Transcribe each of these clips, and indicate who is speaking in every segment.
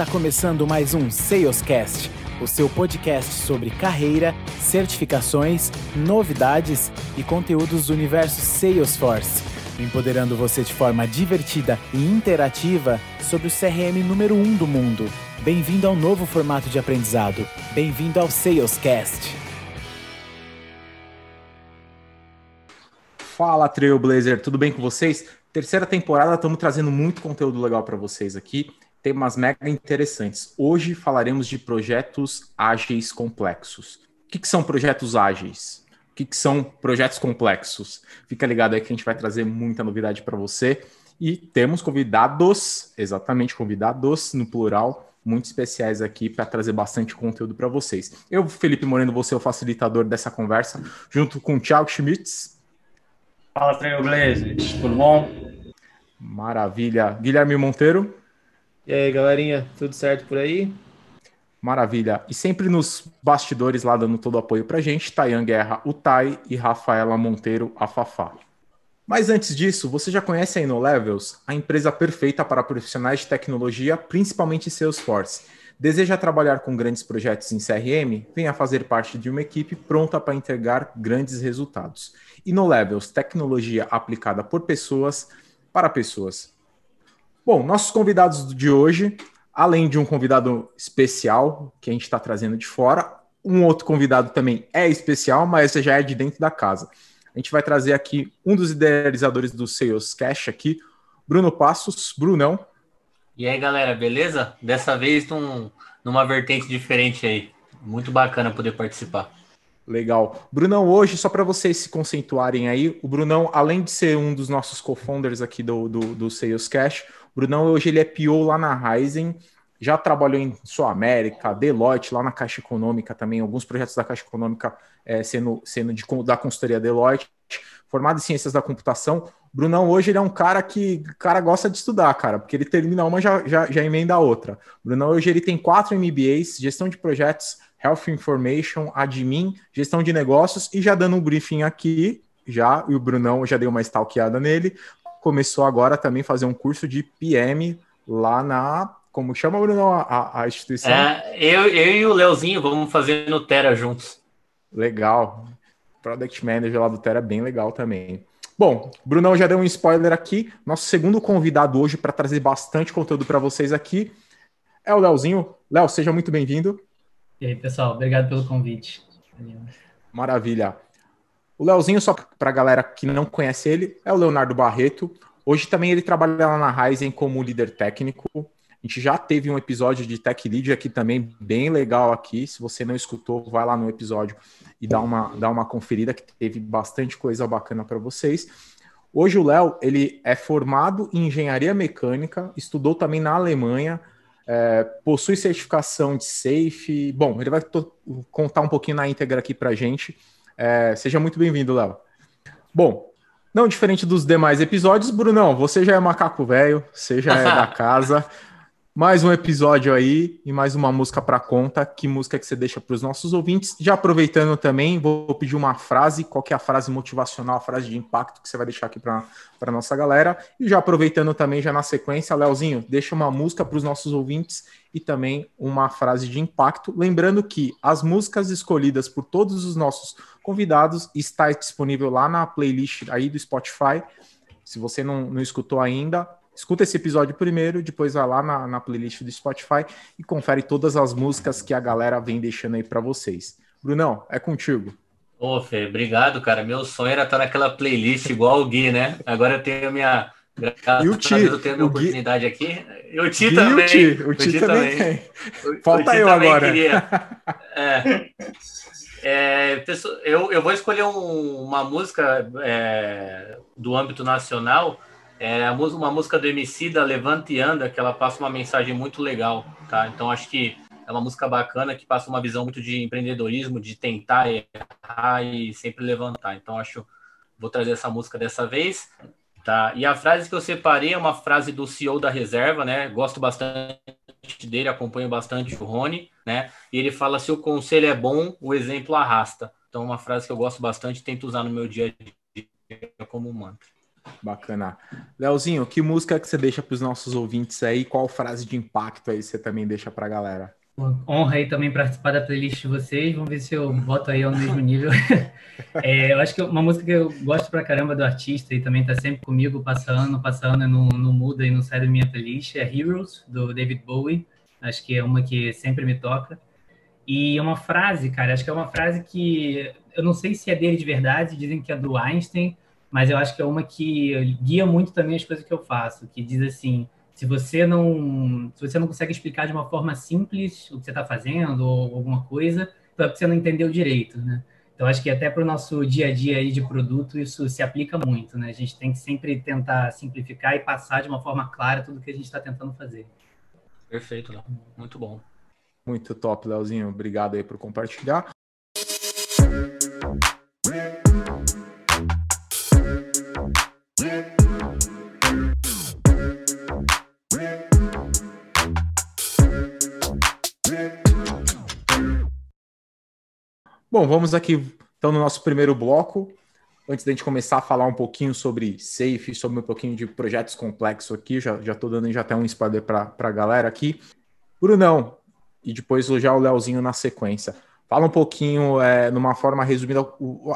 Speaker 1: Está começando mais um Salescast, o seu podcast sobre carreira, certificações, novidades e conteúdos do universo Salesforce, empoderando você de forma divertida e interativa sobre o CRM número 1 um do mundo. Bem-vindo ao novo formato de aprendizado. Bem-vindo ao Salescast.
Speaker 2: Fala Trailblazer, tudo bem com vocês? Terceira temporada, estamos trazendo muito conteúdo legal para vocês aqui temas mega interessantes. Hoje falaremos de projetos ágeis complexos. O que, que são projetos ágeis? O que, que são projetos complexos? Fica ligado aí que a gente vai trazer muita novidade para você. E temos convidados, exatamente convidados no plural, muito especiais aqui para trazer bastante conteúdo para vocês. Eu, Felipe Moreno, vou ser o facilitador dessa conversa, junto com o Thiago Schmitz.
Speaker 3: Fala, Trailblazers, tudo bom?
Speaker 2: Maravilha. Guilherme Monteiro.
Speaker 4: E aí, galerinha, tudo certo por aí?
Speaker 2: Maravilha. E sempre nos bastidores lá dando todo o apoio pra gente, Tayan Guerra, o Tai e Rafaela Monteiro, a Fafá. Mas antes disso, você já conhece a InnoLevels, a empresa perfeita para profissionais de tecnologia, principalmente Salesforce. Deseja trabalhar com grandes projetos em CRM? Venha fazer parte de uma equipe pronta para entregar grandes resultados. InnoLevels, tecnologia aplicada por pessoas para pessoas. Bom, nossos convidados de hoje, além de um convidado especial que a gente está trazendo de fora, um outro convidado também é especial, mas já é de dentro da casa. A gente vai trazer aqui um dos idealizadores do Sales Cash aqui, Bruno Passos. Brunão.
Speaker 3: E aí, galera, beleza? Dessa vez num, numa vertente diferente aí. Muito bacana poder participar.
Speaker 2: Legal. Brunão, hoje, só para vocês se conceituarem aí, o Brunão, além de ser um dos nossos co-founders aqui do, do, do Sales Cash, Brunão hoje ele é PO lá na Ryzen, já trabalhou em Sul América, Deloitte, lá na Caixa Econômica também, alguns projetos da Caixa Econômica é, sendo, sendo de, da consultoria Deloitte, formado em Ciências da Computação. Brunão hoje ele é um cara que cara gosta de estudar, cara, porque ele termina uma já, já, já emenda a outra. Brunão hoje ele tem quatro MBAs, gestão de projetos, Health Information, Admin, gestão de negócios, e já dando um briefing aqui, já, e o Brunão já deu uma stalkeada nele, começou agora também a fazer um curso de PM lá na. Como chama, Bruno, a, a instituição?
Speaker 3: É, eu, eu e o Leozinho vamos fazer no Terra juntos.
Speaker 2: Legal. Product Manager lá do Terra, bem legal também. Bom, Brunão já deu um spoiler aqui. Nosso segundo convidado hoje para trazer bastante conteúdo para vocês aqui é o Leozinho. Léo, seja muito bem-vindo.
Speaker 5: E aí, pessoal, obrigado pelo convite.
Speaker 2: Maravilha. O Leozinho, só para a galera que não conhece ele, é o Leonardo Barreto. Hoje também ele trabalha lá na Ryzen como líder técnico. A gente já teve um episódio de Tech Lead aqui também, bem legal aqui. Se você não escutou, vai lá no episódio e dá uma, dá uma conferida, que teve bastante coisa bacana para vocês. Hoje o Léo, ele é formado em engenharia mecânica, estudou também na Alemanha, é, possui certificação de SAFE. Bom, ele vai contar um pouquinho na íntegra aqui para gente. É, seja muito bem-vindo, Léo. Bom, não diferente dos demais episódios, Brunão, você já é macaco velho, você já é da casa. Mais um episódio aí e mais uma música para conta. Que música que você deixa para os nossos ouvintes? Já aproveitando também, vou pedir uma frase. Qual é a frase motivacional, a frase de impacto que você vai deixar aqui para a nossa galera? E já aproveitando também, já na sequência, Leozinho, deixa uma música para os nossos ouvintes e também uma frase de impacto. Lembrando que as músicas escolhidas por todos os nossos convidados está disponível lá na playlist aí do Spotify. Se você não, não escutou ainda, escuta esse episódio primeiro, depois vai lá na, na playlist do Spotify e confere todas as músicas que a galera vem deixando aí para vocês. Brunão, é contigo.
Speaker 3: Ô, Fê, obrigado, cara. Meu sonho era estar naquela playlist igual o Gui, né? Agora eu tenho a minha.
Speaker 2: E o Ti,
Speaker 3: eu tenho a minha oportunidade Gui... aqui. E o Ti também.
Speaker 2: O Ti, o Ti também, também. Falta eu agora.
Speaker 3: É. É, eu, eu vou escolher um, uma música é, do âmbito nacional é uma música do MC da Levante e Anda, que ela passa uma mensagem muito legal, tá? Então acho que é uma música bacana que passa uma visão muito de empreendedorismo, de tentar errar e sempre levantar. Então acho vou trazer essa música dessa vez, tá? E a frase que eu separei é uma frase do CEO da Reserva, né? Gosto bastante dele, acompanho bastante o Rony, né? E ele fala se o conselho é bom, o exemplo arrasta. Então uma frase que eu gosto bastante, tento usar no meu dia a dia como mantra.
Speaker 2: Bacana. Leozinho, que música que você deixa para os nossos ouvintes aí? Qual frase de impacto aí você também deixa para a galera?
Speaker 5: Honra aí também participar da playlist de vocês. Vamos ver se eu boto aí ao mesmo nível. é, eu acho que uma música que eu gosto pra caramba do artista e também tá sempre comigo, passando, passando, não, não muda e não sai da minha playlist, é Heroes, do David Bowie. Acho que é uma que sempre me toca. E é uma frase, cara, acho que é uma frase que eu não sei se é dele de verdade, dizem que é do Einstein, mas eu acho que é uma que guia muito também as coisas que eu faço, que diz assim: se você não, se você não consegue explicar de uma forma simples o que você está fazendo ou alguma coisa, então é porque você não entendeu direito, né? Então acho que até para o nosso dia a dia aí de produto isso se aplica muito, né? A gente tem que sempre tentar simplificar e passar de uma forma clara tudo que a gente está tentando fazer.
Speaker 3: Perfeito, Léo. Muito bom.
Speaker 2: Muito top, Leozinho. Obrigado aí por compartilhar. Bom, vamos aqui então no nosso primeiro bloco. Antes da gente começar a falar um pouquinho sobre Safe, sobre um pouquinho de projetos complexos aqui, já estou dando já até um spoiler para a galera aqui. Brunão, e depois já o Leozinho na sequência. Fala um pouquinho, é, numa forma resumida,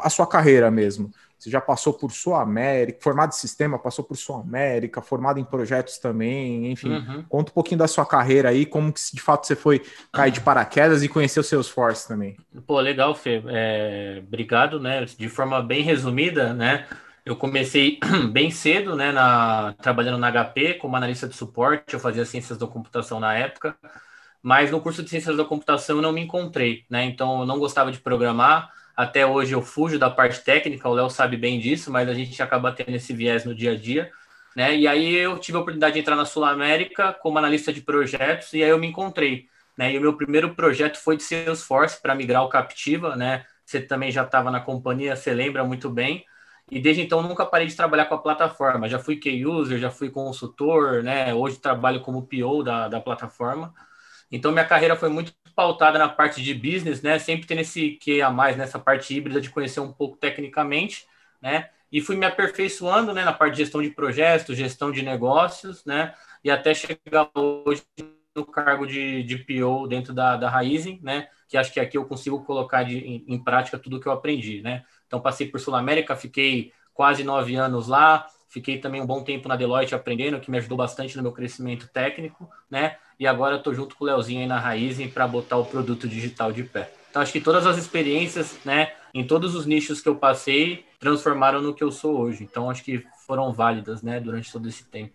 Speaker 2: a sua carreira mesmo. Você já passou por Sul América, formado em sistema, passou por Sul América, formado em projetos também, enfim. Uhum. Conta um pouquinho da sua carreira aí, como que de fato você foi cair de paraquedas e conhecer os seus forces também.
Speaker 3: Pô, legal, Fê. É, obrigado, né? De forma bem resumida, né? Eu comecei bem cedo, né, na, trabalhando na HP como analista de suporte, eu fazia ciências da computação na época, mas no curso de ciências da computação eu não me encontrei, né? Então eu não gostava de programar, até hoje eu fujo da parte técnica, o Léo sabe bem disso, mas a gente acaba tendo esse viés no dia a dia. Né? E aí eu tive a oportunidade de entrar na Sul América como analista de projetos e aí eu me encontrei. Né? E o meu primeiro projeto foi de Salesforce para migrar o Captiva, né? Você também já estava na companhia, você lembra muito bem. E desde então nunca parei de trabalhar com a plataforma. Já fui key user, já fui consultor, né? Hoje trabalho como PO da, da plataforma. Então minha carreira foi muito pautada na parte de business, né? Sempre tendo esse que a mais nessa parte híbrida de conhecer um pouco tecnicamente, né? E fui me aperfeiçoando, né, na parte de gestão de projetos, gestão de negócios, né? E até chegar hoje no cargo de, de PO dentro da, da Raizen, né? Que acho que aqui eu consigo colocar de, em, em prática tudo que eu aprendi, né? Então passei por Sul América, fiquei quase nove anos lá, Fiquei também um bom tempo na Deloitte aprendendo, que me ajudou bastante no meu crescimento técnico, né? E agora estou junto com o Leozinho aí na Raizen para botar o produto digital de pé. Então, acho que todas as experiências, né, em todos os nichos que eu passei, transformaram no que eu sou hoje. Então, acho que foram válidas, né, durante todo esse tempo.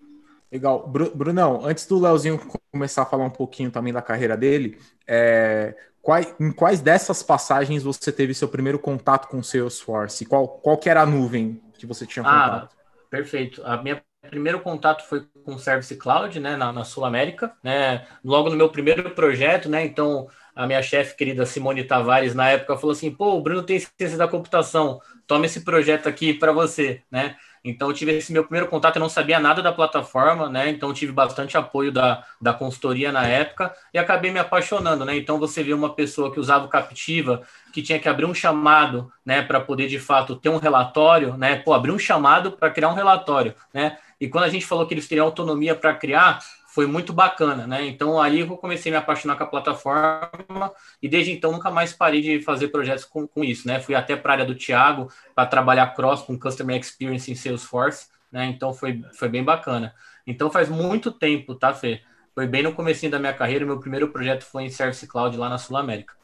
Speaker 2: Legal. Brunão, antes do Leozinho começar a falar um pouquinho também da carreira dele, é, quais, em quais dessas passagens você teve seu primeiro contato com o Salesforce? Qual, qual que era a nuvem que você tinha ah, contato?
Speaker 3: Ah, Perfeito. A minha primeiro contato foi com o Service Cloud, né, na, na Sul América, né, logo no meu primeiro projeto, né, então a minha chefe querida Simone Tavares na época falou assim, pô, o Bruno tem ciência da computação, toma esse projeto aqui para você, né, então, eu tive esse meu primeiro contato, eu não sabia nada da plataforma, né? Então, tive bastante apoio da, da consultoria na época e acabei me apaixonando, né? Então, você vê uma pessoa que usava o Captiva, que tinha que abrir um chamado, né, para poder de fato ter um relatório, né? Pô, abrir um chamado para criar um relatório, né? E quando a gente falou que eles teriam autonomia para criar, foi muito bacana, né? Então aí eu comecei a me apaixonar com a plataforma e desde então nunca mais parei de fazer projetos com, com isso, né? Fui até para a área do Thiago para trabalhar cross com Customer Experience em Salesforce, né? Então foi, foi bem bacana. Então faz muito tempo, tá, Fê? Foi bem no comecinho da minha carreira, meu primeiro projeto foi em Service Cloud lá na Sul América.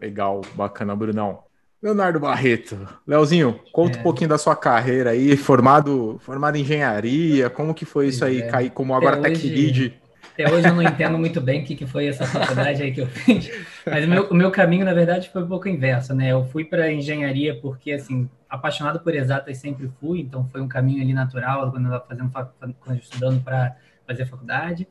Speaker 2: Legal, bacana, Brunão. Leonardo Barreto. Leozinho, conta é. um pouquinho da sua carreira aí, formado, formado em engenharia, como que foi isso aí, é. cair como agora até tech lead?
Speaker 5: Até hoje eu não entendo muito bem o que, que foi essa faculdade aí que eu fiz, mas o meu, o meu caminho, na verdade, foi um pouco inverso, né? Eu fui para engenharia porque, assim, apaixonado por exatas sempre fui, então foi um caminho ali natural quando eu estava fazendo, quando eu estudando para fazer faculdade,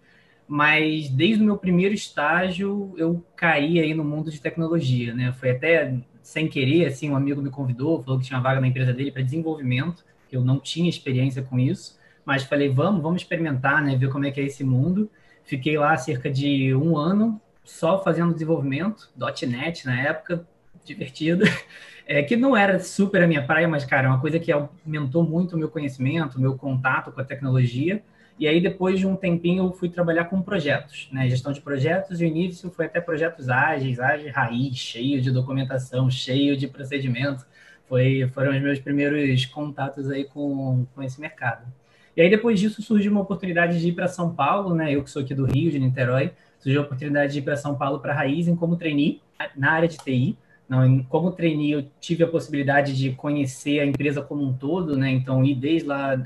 Speaker 5: mas desde o meu primeiro estágio eu caí aí no mundo de tecnologia, né? Foi até sem querer, assim, um amigo me convidou, falou que tinha vaga na empresa dele para desenvolvimento, eu não tinha experiência com isso, mas falei, vamos, vamos experimentar, né, ver como é que é esse mundo. Fiquei lá cerca de um ano, só fazendo desenvolvimento, .NET na época, divertido, é, que não era super a minha praia, mas, cara, é uma coisa que aumentou muito o meu conhecimento, o meu contato com a tecnologia. E aí, depois de um tempinho, eu fui trabalhar com projetos, né? Gestão de projetos, e o início foi até projetos ágeis, ágeis raiz, cheio de documentação, cheio de procedimento. Foi, foram os meus primeiros contatos aí com, com esse mercado. E aí, depois disso, surgiu uma oportunidade de ir para São Paulo, né? Eu que sou aqui do Rio, de Niterói, surgiu a oportunidade de ir para São Paulo para a Raizen como trainee na área de TI. Não, como trainee, eu tive a possibilidade de conhecer a empresa como um todo, né? Então, ir desde lá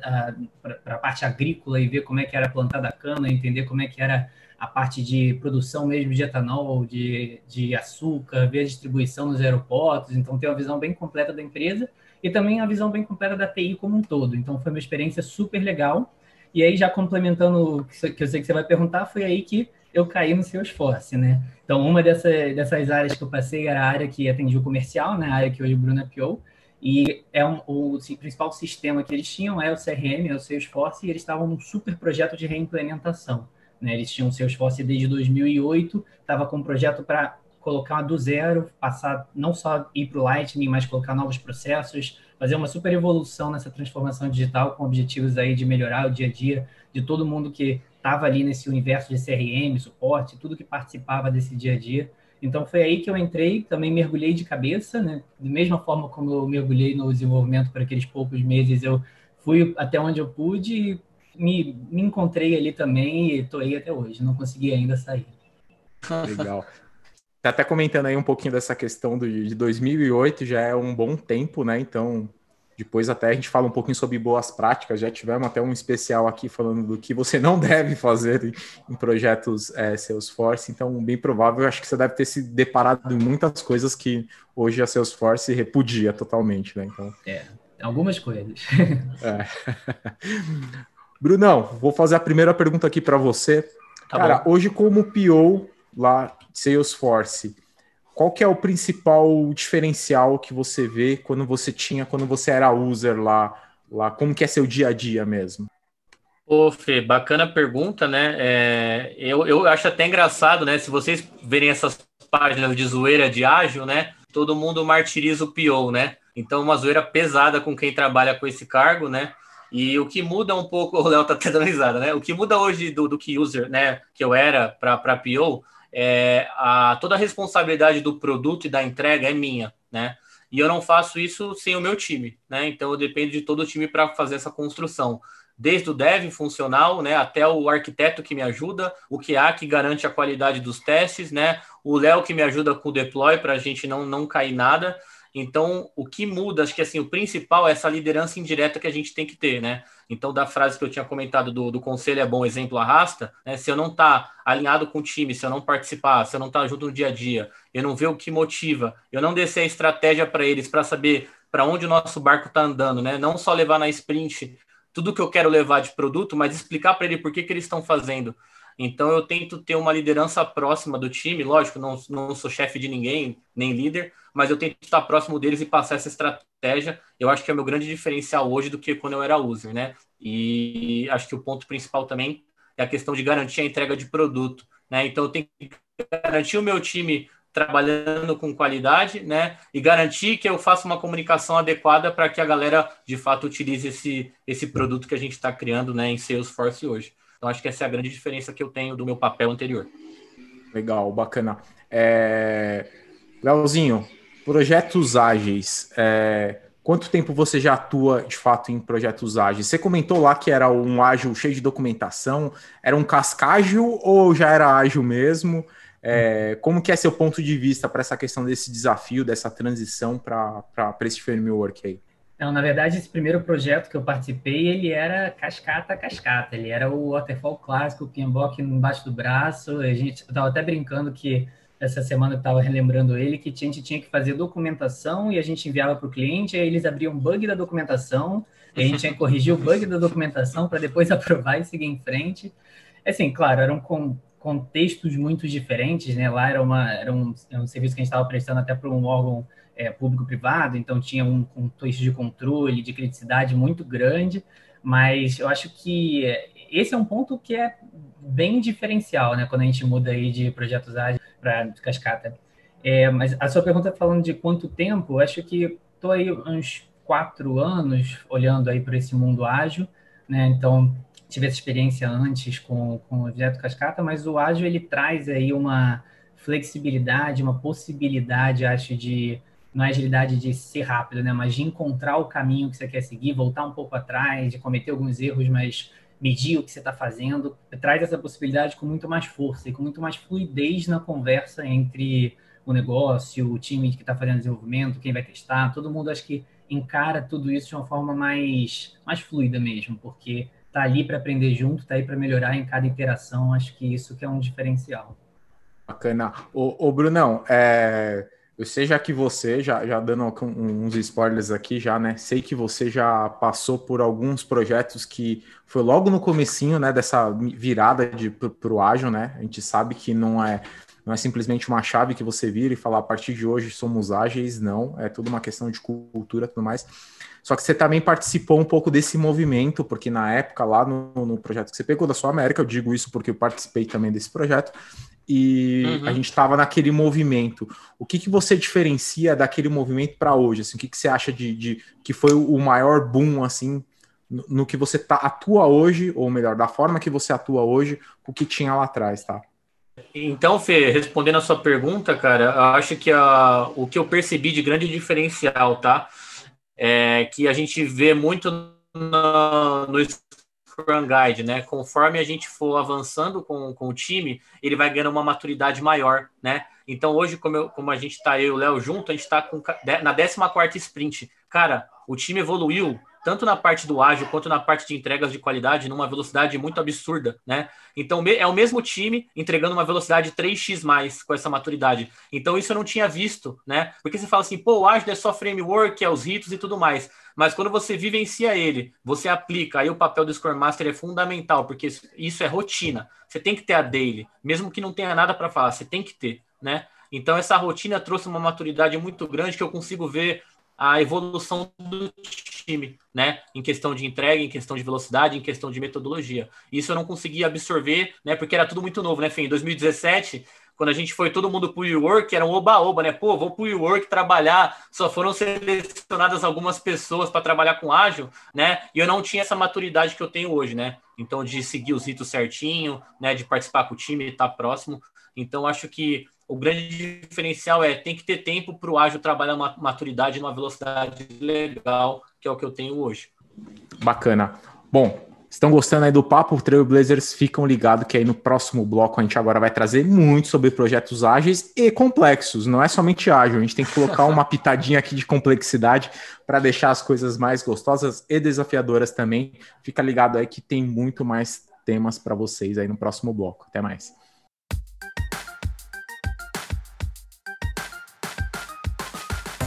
Speaker 5: para a parte agrícola e ver como é que era plantada a cana, entender como é que era a parte de produção mesmo de etanol, de, de açúcar, ver a distribuição nos aeroportos. Então, ter uma visão bem completa da empresa e também a visão bem completa da TI como um todo. Então, foi uma experiência super legal. E aí, já complementando o que eu sei que você vai perguntar, foi aí que eu caí no Salesforce, né? Então, uma dessa, dessas áreas que eu passei era a área que atendia o comercial, né? A área que hoje o Bruno PO. E é um, o, o principal sistema que eles tinham é o CRM, é o Salesforce, e eles estavam num super projeto de reimplementação. Né? Eles tinham o Salesforce desde 2008, estava com um projeto para colocar do zero, passar não só ir para o Lightning, mas colocar novos processos, fazer uma super evolução nessa transformação digital com objetivos aí de melhorar o dia a dia de todo mundo que estava ali nesse universo de CRM, suporte, tudo que participava desse dia a dia. Então foi aí que eu entrei, também mergulhei de cabeça, né? Da mesma forma como eu mergulhei no desenvolvimento por aqueles poucos meses, eu fui até onde eu pude e me, me encontrei ali também e estou aí até hoje. Não consegui ainda sair.
Speaker 2: Legal. Tá até comentando aí um pouquinho dessa questão do, de 2008, já é um bom tempo, né? Então, depois até a gente fala um pouquinho sobre boas práticas. Já tivemos até um especial aqui falando do que você não deve fazer em projetos é, Salesforce. Então, bem provável, acho que você deve ter se deparado em muitas coisas que hoje a Salesforce repudia totalmente, né? Então,
Speaker 5: é, algumas coisas.
Speaker 2: é. Brunão, vou fazer a primeira pergunta aqui para você. Tá Cara, bom. hoje como PO lá Salesforce, qual que é o principal diferencial que você vê quando você tinha, quando você era user lá, lá como que é seu dia a dia mesmo?
Speaker 3: Ô, Fê, bacana pergunta, né? É, eu, eu acho até engraçado, né? Se vocês verem essas páginas de zoeira de ágil, né? Todo mundo martiriza o PO, né? Então, uma zoeira pesada com quem trabalha com esse cargo, né? E o que muda um pouco, o Léo tá até dando risada, né? O que muda hoje do, do que user, né? Que eu era para PO, é, a, toda a responsabilidade do produto e da entrega é minha, né? E eu não faço isso sem o meu time, né? Então eu dependo de todo o time para fazer essa construção. Desde o dev funcional, né, até o arquiteto que me ajuda, o QA que garante a qualidade dos testes, né, o Léo que me ajuda com o deploy para a gente não, não cair nada. Então, o que muda, acho que assim, o principal é essa liderança indireta que a gente tem que ter, né? Então, da frase que eu tinha comentado do, do conselho é bom, exemplo arrasta, né? Se eu não tá alinhado com o time, se eu não participar, se eu não tá junto no dia a dia, eu não ver o que motiva, eu não descer a estratégia para eles para saber para onde o nosso barco está andando, né? Não só levar na sprint tudo que eu quero levar de produto, mas explicar para ele por que, que eles estão fazendo. Então eu tento ter uma liderança próxima do time, lógico, não, não sou chefe de ninguém, nem líder, mas eu tento estar próximo deles e passar essa estratégia. Eu acho que é meu grande diferencial hoje do que quando eu era user, né? E acho que o ponto principal também é a questão de garantir a entrega de produto, né? Então eu tenho que garantir o meu time trabalhando com qualidade, né? E garantir que eu faça uma comunicação adequada para que a galera de fato utilize esse, esse produto que a gente está criando, né, em Salesforce hoje. Então, acho que essa é a grande diferença que eu tenho do meu papel anterior.
Speaker 2: Legal, bacana. É... Leozinho, projetos ágeis. É... Quanto tempo você já atua de fato em projetos ágeis? Você comentou lá que era um ágil cheio de documentação. Era um cascágil ou já era ágil mesmo? É... como que é seu ponto de vista para essa questão desse desafio, dessa transição para esse framework aí?
Speaker 5: Não, na verdade, esse primeiro projeto que eu participei, ele era cascata cascata. Ele era o waterfall clássico, o PMBOK embaixo do braço. A gente estava até brincando que essa semana eu estava relembrando ele que a gente tinha que fazer documentação e a gente enviava para o cliente, aí eles abriam bug da documentação, e a gente tinha que corrigir o bug da documentação para depois aprovar e seguir em frente. Assim, claro, eram com contextos muito diferentes, né? Lá era, uma, era, um, era um serviço que a gente estava prestando até para um órgão é, público-privado, então tinha um contexto de controle, de criticidade muito grande, mas eu acho que esse é um ponto que é bem diferencial, né, quando a gente muda aí de projetos ágeis para cascata. É, mas a sua pergunta falando de quanto tempo, acho que estou aí uns quatro anos olhando aí para esse mundo ágil, né? Então tive essa experiência antes com, com o objeto cascata, mas o ágil ele traz aí uma flexibilidade, uma possibilidade, acho, de não é agilidade de ser rápido, né? Mas de encontrar o caminho que você quer seguir, voltar um pouco atrás, de cometer alguns erros, mas medir o que você está fazendo, traz essa possibilidade com muito mais força e com muito mais fluidez na conversa entre o negócio, o time que está fazendo desenvolvimento, quem vai testar, todo mundo acho que encara tudo isso de uma forma mais, mais fluida mesmo, porque tá ali para aprender junto, tá aí para melhorar em cada interação, acho que isso que é um diferencial.
Speaker 2: Bacana. Ô, ô Brunão, é, eu sei já que você, já, já dando uns spoilers aqui já, né? Sei que você já passou por alguns projetos que foi logo no comecinho, né? Dessa virada de, para o ágil, né? A gente sabe que não é não é simplesmente uma chave que você vira e fala a partir de hoje somos ágeis, não, é tudo uma questão de cultura e tudo mais. Só que você também participou um pouco desse movimento, porque na época, lá no, no projeto que você pegou da sua América, eu digo isso porque eu participei também desse projeto, e uhum. a gente estava naquele movimento. O que, que você diferencia daquele movimento para hoje? Assim, o que, que você acha de, de que foi o maior boom assim no, no que você tá, atua hoje, ou melhor, da forma que você atua hoje, o que tinha lá atrás, tá?
Speaker 3: Então, Fê, respondendo a sua pergunta, cara, eu acho que a, o que eu percebi de grande diferencial, tá? É que a gente vê muito no, no Scrum Guide, né? Conforme a gente for avançando com, com o time, ele vai ganhando uma maturidade maior, né? Então, hoje, como, eu, como a gente tá, eu e o Léo junto, a gente tá com, na 14 sprint. Cara, o time evoluiu tanto na parte do ágil quanto na parte de entregas de qualidade, numa velocidade muito absurda, né? Então é o mesmo time entregando uma velocidade 3x mais com essa maturidade. Então isso eu não tinha visto, né? Porque você fala assim, pô, o ágil é só framework, é os ritos e tudo mais. Mas quando você vivencia ele, você aplica, aí o papel do Scrum Master é fundamental, porque isso é rotina. Você tem que ter a daily, mesmo que não tenha nada para falar, você tem que ter, né? Então essa rotina trouxe uma maturidade muito grande que eu consigo ver a evolução do time, né? Em questão de entrega, em questão de velocidade, em questão de metodologia. Isso eu não conseguia absorver, né? Porque era tudo muito novo, né? Fim, em 2017, quando a gente foi todo mundo para o work, era um oba-oba, né? Pô, vou para o work trabalhar. Só foram selecionadas algumas pessoas para trabalhar com ágil, né? E eu não tinha essa maturidade que eu tenho hoje, né? Então, de seguir os ritos certinho, né? De participar com o time, estar tá próximo. Então, acho que o grande diferencial é tem que ter tempo para o ágil trabalhar uma maturidade numa velocidade legal, que é o que eu tenho hoje.
Speaker 2: Bacana. Bom, estão gostando aí do papo, Trailblazers, ficam ligados que aí no próximo bloco a gente agora vai trazer muito sobre projetos ágeis e complexos, não é somente ágil, a gente tem que colocar uma pitadinha aqui de complexidade para deixar as coisas mais gostosas e desafiadoras também. Fica ligado aí que tem muito mais temas para vocês aí no próximo bloco. Até mais.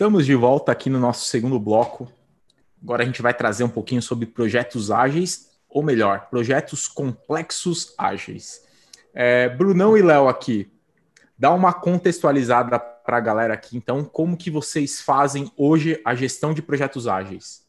Speaker 2: Estamos de volta aqui no nosso segundo bloco. Agora a gente vai trazer um pouquinho sobre projetos ágeis, ou melhor, projetos complexos ágeis. É, Brunão e Léo aqui, dá uma contextualizada para a galera aqui. Então, como que vocês fazem hoje a gestão de projetos ágeis?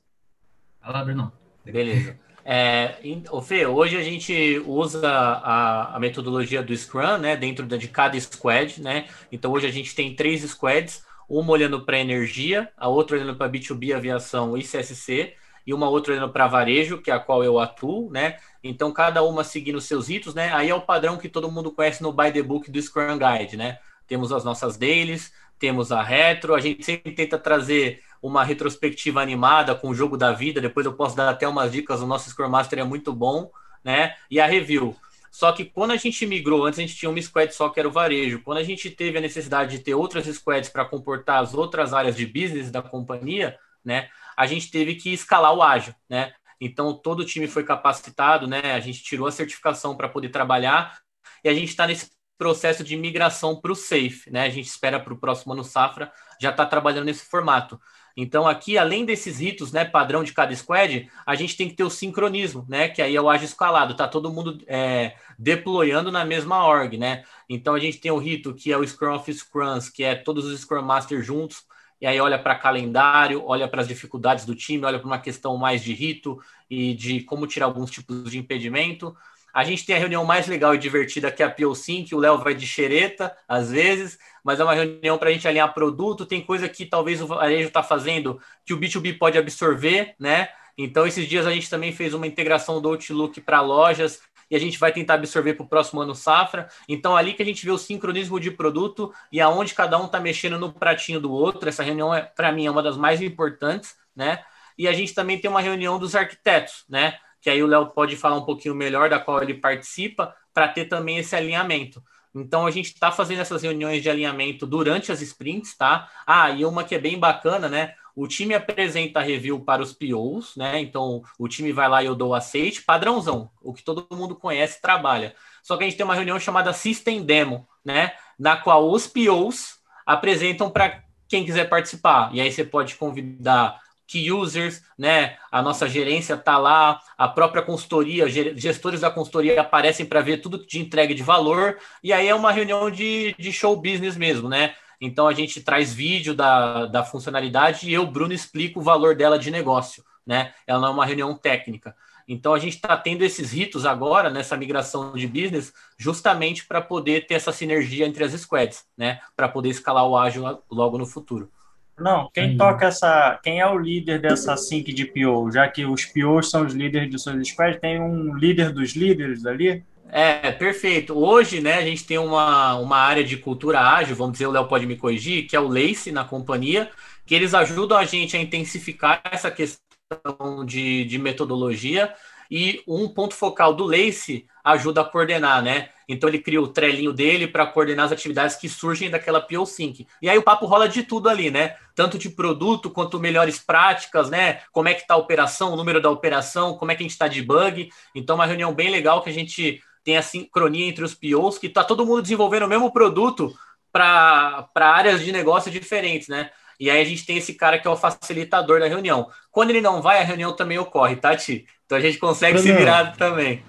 Speaker 3: Fala, Brunão. Beleza. É, o Fê, hoje a gente usa a, a, metodologia do Scrum, né, dentro de cada squad, né? Então hoje a gente tem três squads uma olhando para energia, a outra olhando para B2B, aviação e CSC, e uma outra olhando para varejo, que é a qual eu atuo, né? Então, cada uma seguindo seus ritos, né? Aí é o padrão que todo mundo conhece no By the Book do Scrum Guide, né? Temos as nossas dailies, temos a retro, a gente sempre tenta trazer uma retrospectiva animada com o jogo da vida, depois eu posso dar até umas dicas, o nosso Scrum Master é muito bom, né? E a review. Só que quando a gente migrou, antes a gente tinha uma squad só que era o varejo. Quando a gente teve a necessidade de ter outras squads para comportar as outras áreas de business da companhia, né, a gente teve que escalar o ágil, né? Então todo o time foi capacitado, né? A gente tirou a certificação para poder trabalhar e a gente está nesse processo de migração para o Safe, né? A gente espera para o próximo ano safra já estar tá trabalhando nesse formato. Então, aqui, além desses ritos, né, padrão de cada squad, a gente tem que ter o sincronismo, né, que aí é o ágil escalado, tá todo mundo é, deployando na mesma org, né? Então, a gente tem o rito que é o Scrum of Scrums, que é todos os Scrum Masters juntos, e aí olha para calendário, olha para as dificuldades do time, olha para uma questão mais de rito e de como tirar alguns tipos de impedimento. A gente tem a reunião mais legal e divertida que é a PO5, que o Léo vai de xereta, às vezes, mas é uma reunião para a gente alinhar produto. Tem coisa que talvez o varejo está fazendo que o B2B pode absorver, né? Então, esses dias a gente também fez uma integração do Outlook para lojas e a gente vai tentar absorver para o próximo ano safra. Então, ali que a gente vê o sincronismo de produto e aonde cada um está mexendo no pratinho do outro. Essa reunião, é, para mim, é uma das mais importantes, né? E a gente também tem uma reunião dos arquitetos, né? Que aí o Léo pode falar um pouquinho melhor da qual ele participa, para ter também esse alinhamento. Então a gente está fazendo essas reuniões de alinhamento durante as sprints, tá? Ah, e uma que é bem bacana, né? O time apresenta a review para os POs, né? Então o time vai lá e eu dou o aceite, padrãozão, o que todo mundo conhece e trabalha. Só que a gente tem uma reunião chamada System Demo, né? Na qual os POs apresentam para quem quiser participar. E aí você pode convidar key users, né? A nossa gerência está lá, a própria consultoria, gestores da consultoria aparecem para ver tudo de entrega de valor, e aí é uma reunião de, de show business mesmo, né? Então a gente traz vídeo da, da funcionalidade e eu, Bruno, explico o valor dela de negócio, né? Ela não é uma reunião técnica. Então a gente está tendo esses ritos agora nessa migração de business, justamente para poder ter essa sinergia entre as squads, né? Para poder escalar o ágil logo no futuro.
Speaker 6: Não, quem toca essa. Quem é o líder dessa sync de PO? Já que os POs são os líderes de suas squads, tem um líder dos líderes ali?
Speaker 3: É, perfeito. Hoje, né, a gente tem uma, uma área de cultura ágil, vamos dizer, o Léo pode me corrigir, que é o Lace na companhia, que eles ajudam a gente a intensificar essa questão de, de metodologia. E um ponto focal do Lace ajuda a coordenar, né? Então ele cria o trelinho dele para coordenar as atividades que surgem daquela PO Sync. E aí o papo rola de tudo ali, né? Tanto de produto quanto melhores práticas, né? Como é que tá a operação, o número da operação, como é que a gente está de bug. Então uma reunião bem legal que a gente tem a sincronia entre os POs, que tá todo mundo desenvolvendo o mesmo produto para áreas de negócio diferentes, né? E aí a gente tem esse cara que é o facilitador da reunião. Quando ele não vai, a reunião também ocorre, tá, Ti? Então a gente consegue Bruno, se virar também.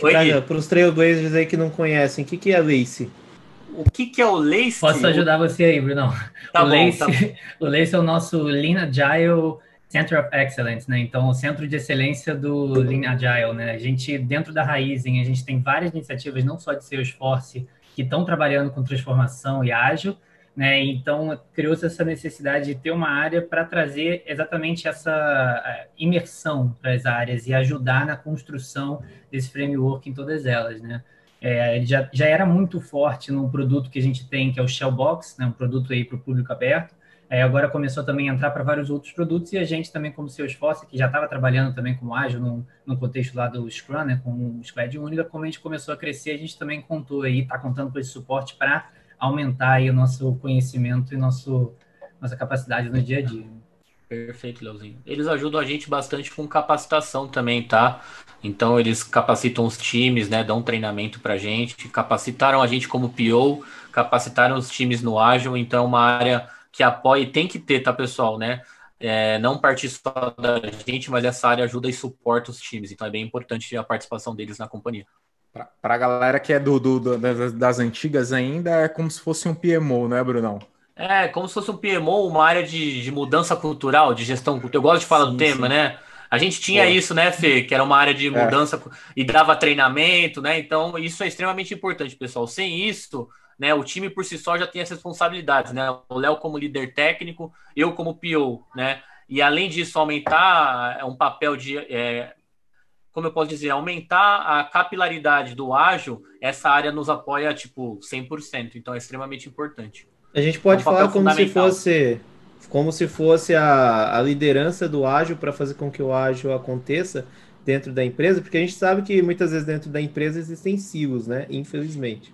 Speaker 4: Para os trailblazers aí que não conhecem, o que, que é Lace?
Speaker 3: O que, que é o Lace?
Speaker 5: Posso ajudar você aí, Bruno? Tá o, bom, Lace, tá o Lace é o nosso Lean Agile Center of Excellence, né? Então, o centro de excelência do Lean Agile, né? A gente, dentro da Raizen, a gente tem várias iniciativas, não só de Salesforce, que estão trabalhando com transformação e ágil, né? Então, criou-se essa necessidade de ter uma área para trazer exatamente essa eh, imersão para as áreas e ajudar na construção desse framework em todas elas. Né? É, já, já era muito forte no produto que a gente tem, que é o Shellbox, né? um produto aí para o público aberto. É, agora começou também a entrar para vários outros produtos e a gente também, como Salesforce, que já estava trabalhando também com ágil no, no contexto lá do Scrum, né, com o Squad Única, como a gente começou a crescer, a gente também contou aí, está contando com esse suporte para aumentar aí o nosso conhecimento e nosso, nossa capacidade no dia a dia.
Speaker 3: Perfeito, Leozinho. Eles ajudam a gente bastante com capacitação também, tá? Então eles capacitam os times, né? Dão treinamento pra gente, capacitaram a gente como PO, capacitaram os times no ágil, então é uma área que apoia e tem que ter, tá, pessoal, né? É, não partir só da gente, mas essa área ajuda e suporta os times, então é bem importante a participação deles na companhia.
Speaker 2: Para a galera que é do, do, do das, das, antigas ainda, é como se fosse um PMO, né, Brunão?
Speaker 3: É, como se fosse um PMO, uma área de, de mudança cultural, de gestão cultural. Eu gosto de falar sim, do tema, sim. né? A gente tinha é. isso, né, Fê? Que era uma área de é. mudança é. e dava treinamento, né? Então, isso é extremamente importante, pessoal. Sem isso, né, o time por si só já tem as responsabilidades, né? O Léo como líder técnico, eu como PO, né? E além disso, aumentar é um papel de é, como eu posso dizer, aumentar a capilaridade do ágil, essa área nos apoia, tipo, 100%. Então, é extremamente importante.
Speaker 4: A gente pode é um falar como se fosse como se fosse a, a liderança do ágil para fazer com que o ágil aconteça dentro da empresa, porque a gente sabe que muitas vezes dentro da empresa existem silos, né? Infelizmente.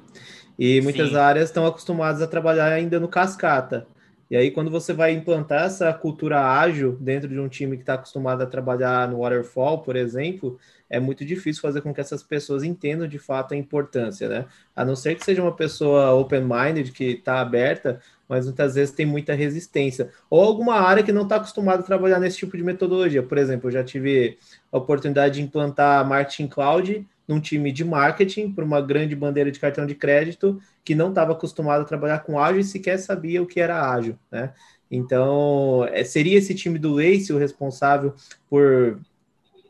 Speaker 4: E muitas Sim. áreas estão acostumadas a trabalhar ainda no cascata. E aí, quando você vai implantar essa cultura ágil dentro de um time que está acostumado a trabalhar no waterfall, por exemplo, é muito difícil fazer com que essas pessoas entendam de fato a importância, né? A não ser que seja uma pessoa open-minded, que está aberta, mas muitas vezes tem muita resistência. Ou alguma área que não está acostumada a trabalhar nesse tipo de metodologia. Por exemplo, eu já tive a oportunidade de implantar marketing cloud num time de marketing para uma grande bandeira de cartão de crédito que não estava acostumado a trabalhar com ágil e sequer sabia o que era ágil, né? Então, é, seria esse time do Lace o responsável por,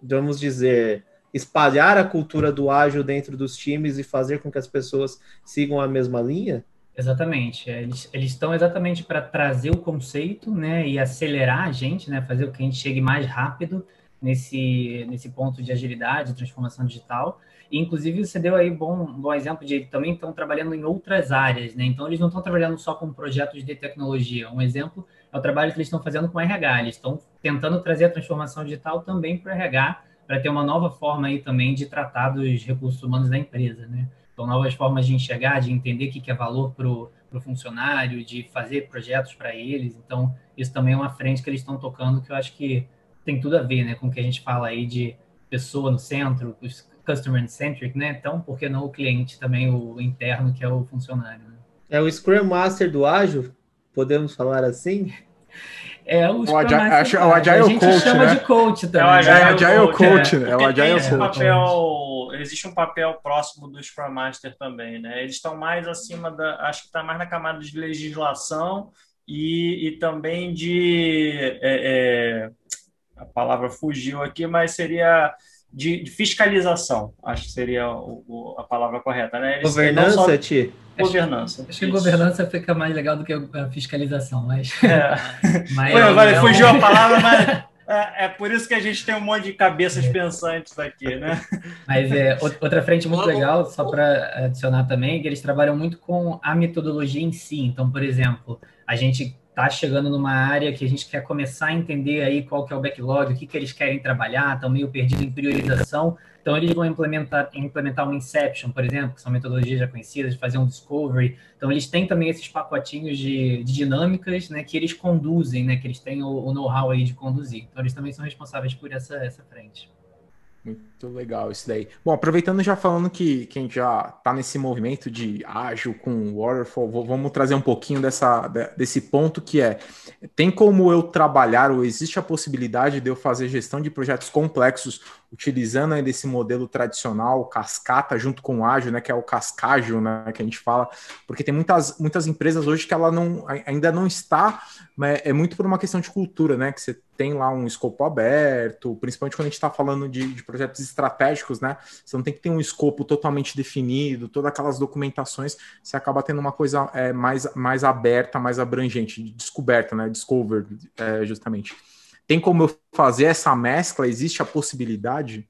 Speaker 4: vamos dizer, espalhar a cultura do ágil dentro dos times e fazer com que as pessoas sigam a mesma linha?
Speaker 5: Exatamente. É, eles, eles estão exatamente para trazer o conceito, né, e acelerar a gente, né, fazer com que a gente chegue mais rápido nesse, nesse ponto de agilidade, transformação digital. E, inclusive, você deu aí bom, bom exemplo de também estão trabalhando em outras áreas, né? Então, eles não estão trabalhando só com projetos de tecnologia. Um exemplo é o trabalho que eles estão fazendo com RH. Eles estão tentando trazer a transformação digital também para o RH, para ter uma nova forma aí também de tratar dos recursos humanos da empresa, né? Então, novas formas de enxergar, de entender o que é valor para o funcionário, de fazer projetos para eles. Então, isso também é uma frente que eles estão tocando que eu acho que tem tudo a ver, né, com o que a gente fala aí de pessoa no centro, customer centric, né? Então, por que não o cliente também, o interno, que é o funcionário? Né?
Speaker 4: É o Scrum Master do ágil, podemos falar assim?
Speaker 5: É o,
Speaker 2: o, Agile, acho, o Agile a gente Coach, chama
Speaker 5: né? de coach também. É o
Speaker 2: Agile, é, Agile Coach, Coach é. é o Agile
Speaker 6: Coach. Papel, existe um papel próximo do Scrum Master também, né? Eles estão mais acima da, acho que está mais na camada de legislação e, e também de é, é a palavra fugiu aqui, mas seria de, de fiscalização, acho que seria o, o, a palavra correta, né?
Speaker 4: Eles, governança, só... Ti?
Speaker 6: Governança.
Speaker 5: Acho, acho que governança fica mais legal do que a fiscalização, mas. É.
Speaker 6: mas Foi, agora não... fugiu a palavra, mas. É, é, por isso que a gente tem um monte de cabeças é. pensantes aqui, né?
Speaker 5: Mas é outra frente muito legal, só para adicionar também, que eles trabalham muito com a metodologia em si. Então, por exemplo, a gente está chegando numa área que a gente quer começar a entender aí qual que é o backlog, o que, que eles querem trabalhar, estão meio perdidos em priorização. Então, eles vão implementar, implementar um Inception, por exemplo, que são metodologias já conhecidas, fazer um Discovery. Então, eles têm também esses pacotinhos de, de dinâmicas né, que eles conduzem, né, que eles têm o, o know-how aí de conduzir. Então, eles também são responsáveis por essa, essa frente.
Speaker 2: Muito legal isso daí. Bom, aproveitando já falando que, que a gente já está nesse movimento de ágil com waterfall, vamos trazer um pouquinho dessa, desse ponto que é, tem como eu trabalhar ou existe a possibilidade de eu fazer gestão de projetos complexos utilizando ainda esse modelo tradicional, cascata, junto com o ágil, né, que é o cascágio, né, que a gente fala, porque tem muitas, muitas empresas hoje que ela não, ainda não está, é muito por uma questão de cultura, né, que você tem lá um escopo aberto, principalmente quando a gente está falando de, de, projetos estratégicos, né, você não tem que ter um escopo totalmente definido, todas aquelas documentações, você acaba tendo uma coisa é, mais, mais aberta, mais abrangente, descoberta, né, discovered, é, justamente. Tem como eu fazer essa mescla? Existe a possibilidade?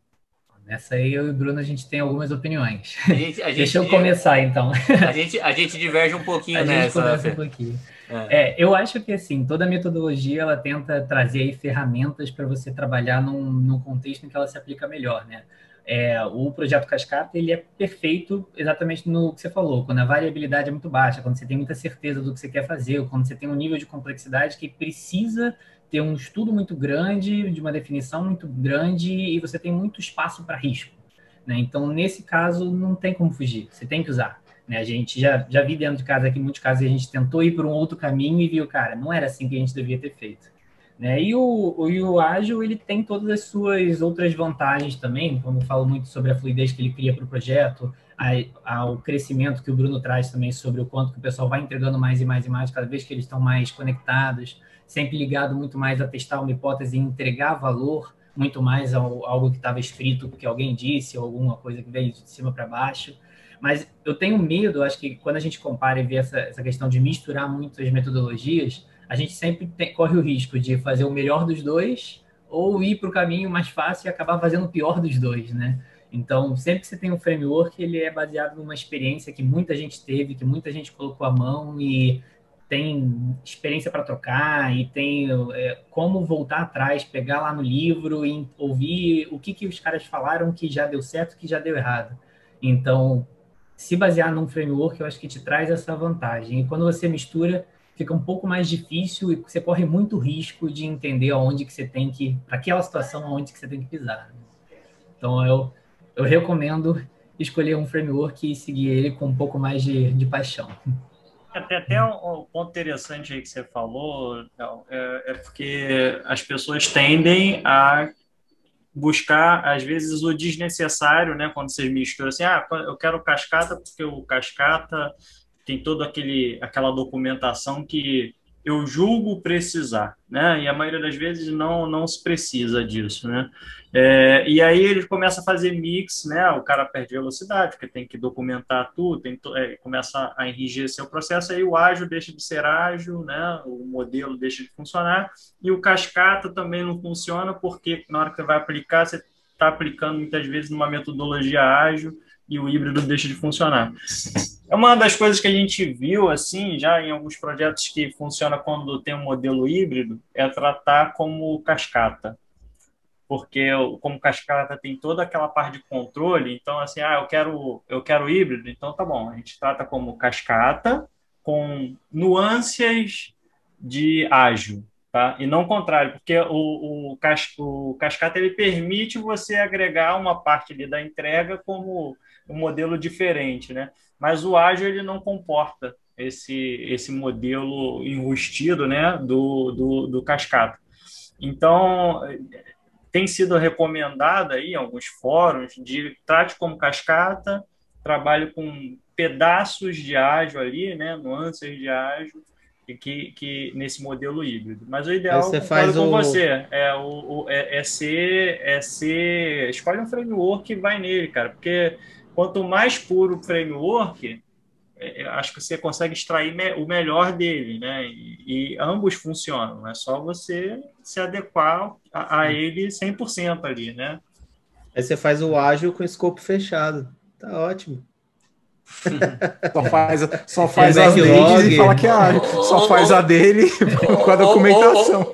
Speaker 5: Nessa aí, eu e o Bruno, a gente tem algumas opiniões. Gente, a Deixa eu começar, então.
Speaker 3: A gente, a gente diverge um pouquinho a nessa.
Speaker 5: Gente conversa um pouquinho. É. é. eu acho que, assim, toda metodologia, ela tenta trazer aí ferramentas para você trabalhar num, num contexto em que ela se aplica melhor, né? É, o projeto Cascata ele é perfeito exatamente no que você falou, quando a variabilidade é muito baixa, quando você tem muita certeza do que você quer fazer, quando você tem um nível de complexidade que precisa ter um estudo muito grande, de uma definição muito grande, e você tem muito espaço para risco. Né? Então, nesse caso, não tem como fugir, você tem que usar. Né? A gente já, já vi dentro de casa aqui, em muitos casos, a gente tentou ir por um outro caminho e viu, cara, não era assim que a gente devia ter feito. Né? E, o, o, e o ágil, ele tem todas as suas outras vantagens também, como eu falo muito sobre a fluidez que ele cria para o projeto, ao crescimento que o Bruno traz também sobre o quanto que o pessoal vai entregando mais e mais e mais, cada vez que eles estão mais conectados, sempre ligado muito mais a testar uma hipótese e entregar valor, muito mais ao algo que estava escrito porque alguém disse, ou alguma coisa que veio de cima para baixo. Mas eu tenho medo, acho que quando a gente compara e vê essa, essa questão de misturar muitas metodologias, a gente sempre tem, corre o risco de fazer o melhor dos dois ou ir para o caminho mais fácil e acabar fazendo o pior dos dois, né? Então, sempre que você tem um framework, ele é baseado numa experiência que muita gente teve, que muita gente colocou a mão e tem experiência para trocar e tem é, como voltar atrás, pegar lá no livro e ouvir o que, que os caras falaram que já deu certo, que já deu errado. Então, se basear num framework, eu acho que te traz essa vantagem. E quando você mistura, fica um pouco mais difícil e você corre muito risco de entender aonde que você tem que, para aquela situação, aonde que você tem que pisar. Então, eu, eu recomendo escolher um framework e seguir ele com um pouco mais de, de paixão.
Speaker 6: Tem até um, ponto interessante aí que você falou, é, é porque as pessoas tendem a buscar, às vezes, o desnecessário, né? Quando você mistura assim, ah, eu quero cascata porque o cascata tem toda aquele, aquela documentação que eu julgo precisar, né? E a maioria das vezes não não se precisa disso, né? É, e aí ele começa a fazer mix, né? O cara perde velocidade, porque tem que documentar tudo, tem é, começa a enrijecer o processo, aí o ágil deixa de ser ágil, né? O modelo deixa de funcionar e o cascata também não funciona porque na hora que você vai aplicar, você está aplicando muitas vezes numa metodologia ágil e o híbrido deixa de funcionar. É uma das coisas que a gente viu, assim, já em alguns projetos que funciona quando tem um modelo híbrido, é tratar como cascata. Porque como cascata tem toda aquela parte de controle, então assim, ah, eu quero eu quero híbrido, então tá bom, a gente trata como cascata com nuances de ágil, tá? E não o contrário, porque o, o, cas, o cascata ele permite você agregar uma parte ali da entrega como um modelo diferente, né? Mas o ágil ele não comporta esse, esse modelo enrustido, né, do, do, do cascata. Então, tem sido recomendado aí em alguns fóruns de trate como cascata, trabalhe com pedaços de ágil ali, né, nuances de ágil, que, que nesse modelo híbrido. Mas o ideal
Speaker 4: você faz com
Speaker 6: o... você é, o, o, é, é, ser é ser escolhe um framework e vai nele, cara, porque Quanto mais puro o framework, é, é, acho que você consegue extrair o melhor dele, né? E, e, ambos funcionam, é só você se adequar a, a ele 100% ali, né?
Speaker 4: Aí você faz o ágil com escopo fechado. Tá ótimo.
Speaker 2: só faz, só faz as leads e fala que é ágil. Só faz a dele com a documentação.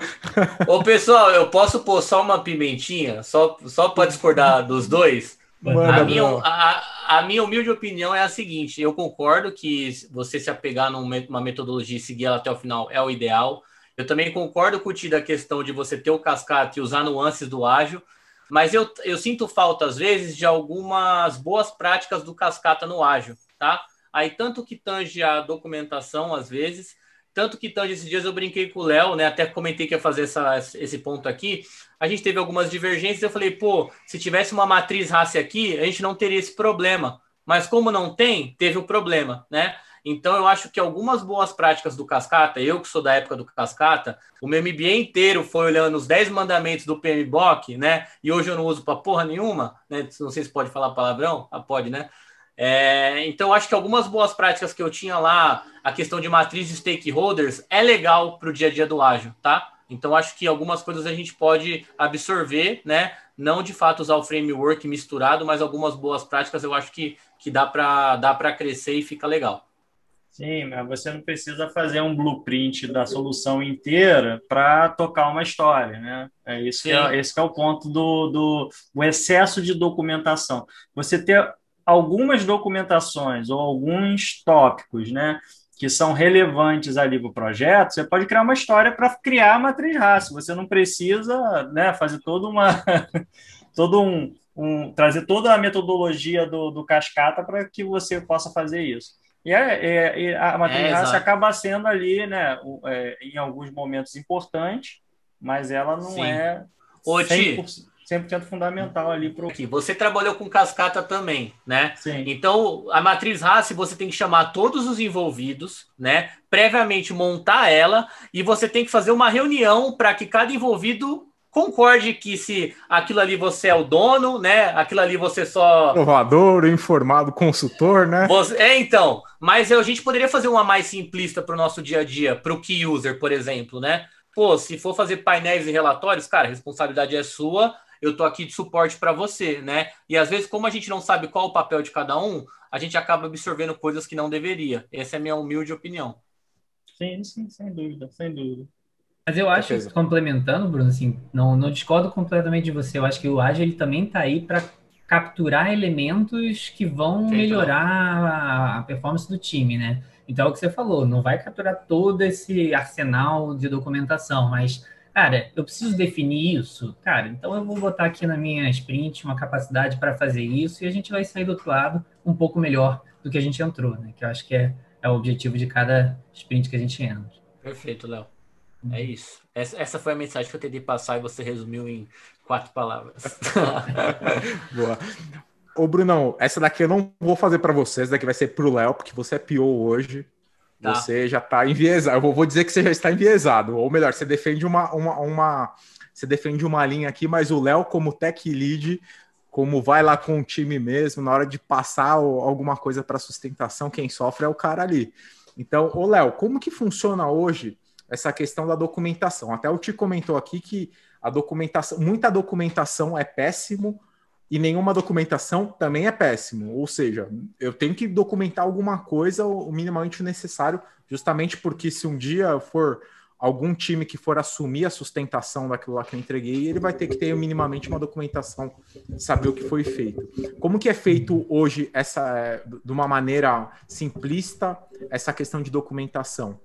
Speaker 3: Ô, pessoal, eu posso pôr só uma pimentinha? Só, só para discordar dos dois? Manda, a, minha, a, a, minha humilde opinião é a seguinte: eu concordo que você se apegar numa metodologia e seguir ela até o final é o ideal. Eu também concordo com o Ti da questão de você ter o cascata e usar nuances do ágil, mas eu, eu sinto falta, às vezes, de algumas boas práticas do cascata no ágil, tá? Aí, tanto que tange a documentação, às vezes, tanto que tange esses dias eu brinquei com o Léo, né? Até comentei que ia fazer essa, esse ponto aqui a gente teve algumas divergências. Eu falei, pô, se tivesse uma matriz raça aqui, a gente não teria esse problema. Mas como não tem, teve o um problema, né? Então eu acho que algumas boas práticas do Cascata, eu que sou da época do Cascata, o meu MBA inteiro foi olhando os 10 mandamentos do PMBOK, né? E hoje eu não uso para porra nenhuma, né? Não sei se pode falar palavrão, ah, pode, né? É, então, acho que algumas boas práticas que eu tinha lá, a questão de matriz de stakeholders, é legal para o dia a dia do ágil, tá? Então, acho que algumas coisas a gente pode absorver, né? Não de fato usar o framework misturado, mas algumas boas práticas eu acho que, que dá para dá crescer e fica legal.
Speaker 6: Sim, mas você não precisa fazer um blueprint da solução inteira para tocar uma história, né? É isso que é, esse que é o ponto do, do o excesso de documentação. Você ter algumas documentações ou alguns tópicos, né? Que são relevantes ali para o projeto, você pode criar uma história para criar a matriz raça. Você não precisa né, fazer toda uma. todo um, um, trazer toda a metodologia do, do cascata para que você possa fazer isso. E, é, é, a matriz é, raça acaba sendo ali, né, é, em alguns momentos importante, mas ela não Sim. é 100%, 100% fundamental ali para
Speaker 3: o. Você trabalhou com cascata também, né?
Speaker 6: Sim.
Speaker 3: Então, a matriz RACE você tem que chamar todos os envolvidos, né? Previamente montar ela e você tem que fazer uma reunião para que cada envolvido concorde que se aquilo ali você é o dono, né? Aquilo ali você só.
Speaker 2: Inovador, informado, consultor, né?
Speaker 3: Você... É, então. Mas a gente poderia fazer uma mais simplista para o nosso dia a dia, para o key user, por exemplo, né? Pô, se for fazer painéis e relatórios, cara, a responsabilidade é sua eu tô aqui de suporte para você, né? E às vezes, como a gente não sabe qual o papel de cada um, a gente acaba absorvendo coisas que não deveria. Essa é a minha humilde opinião.
Speaker 6: Sim, sim, sem dúvida, sem dúvida.
Speaker 5: Mas eu acho, que, complementando, Bruno, assim, não, não discordo completamente de você. Eu acho que o Agile ele também está aí para capturar elementos que vão melhorar a, a performance do time, né? Então é o que você falou, não vai capturar todo esse arsenal de documentação, mas, cara, eu preciso definir isso, cara, então eu vou botar aqui na minha sprint uma capacidade para fazer isso e a gente vai sair do outro lado um pouco melhor do que a gente entrou, né? Que eu acho que é, é o objetivo de cada sprint que a gente entra.
Speaker 3: Perfeito, Léo. É isso. Essa, essa foi a mensagem que eu tentei passar e você resumiu em quatro palavras.
Speaker 2: Boa. Ô, Brunão, essa daqui eu não vou fazer para você, essa daqui vai ser pro Léo, porque você é PO hoje. Tá. Você já está enviesado. Eu vou dizer que você já está enviesado. Ou melhor, você defende uma, uma, uma, você defende uma linha aqui, mas o Léo, como tech lead, como vai lá com o time mesmo, na hora de passar alguma coisa para sustentação, quem sofre é o cara ali. Então, ô Léo, como que funciona hoje essa questão da documentação? Até o Ti comentou aqui que a documentação, muita documentação é péssimo e nenhuma documentação também é péssimo. Ou seja, eu tenho que documentar alguma coisa o minimamente necessário, justamente porque se um dia for algum time que for assumir a sustentação daquilo lá que eu entreguei, ele vai ter que ter minimamente uma documentação, saber o que foi feito. Como que é feito hoje essa de uma maneira simplista essa questão de documentação?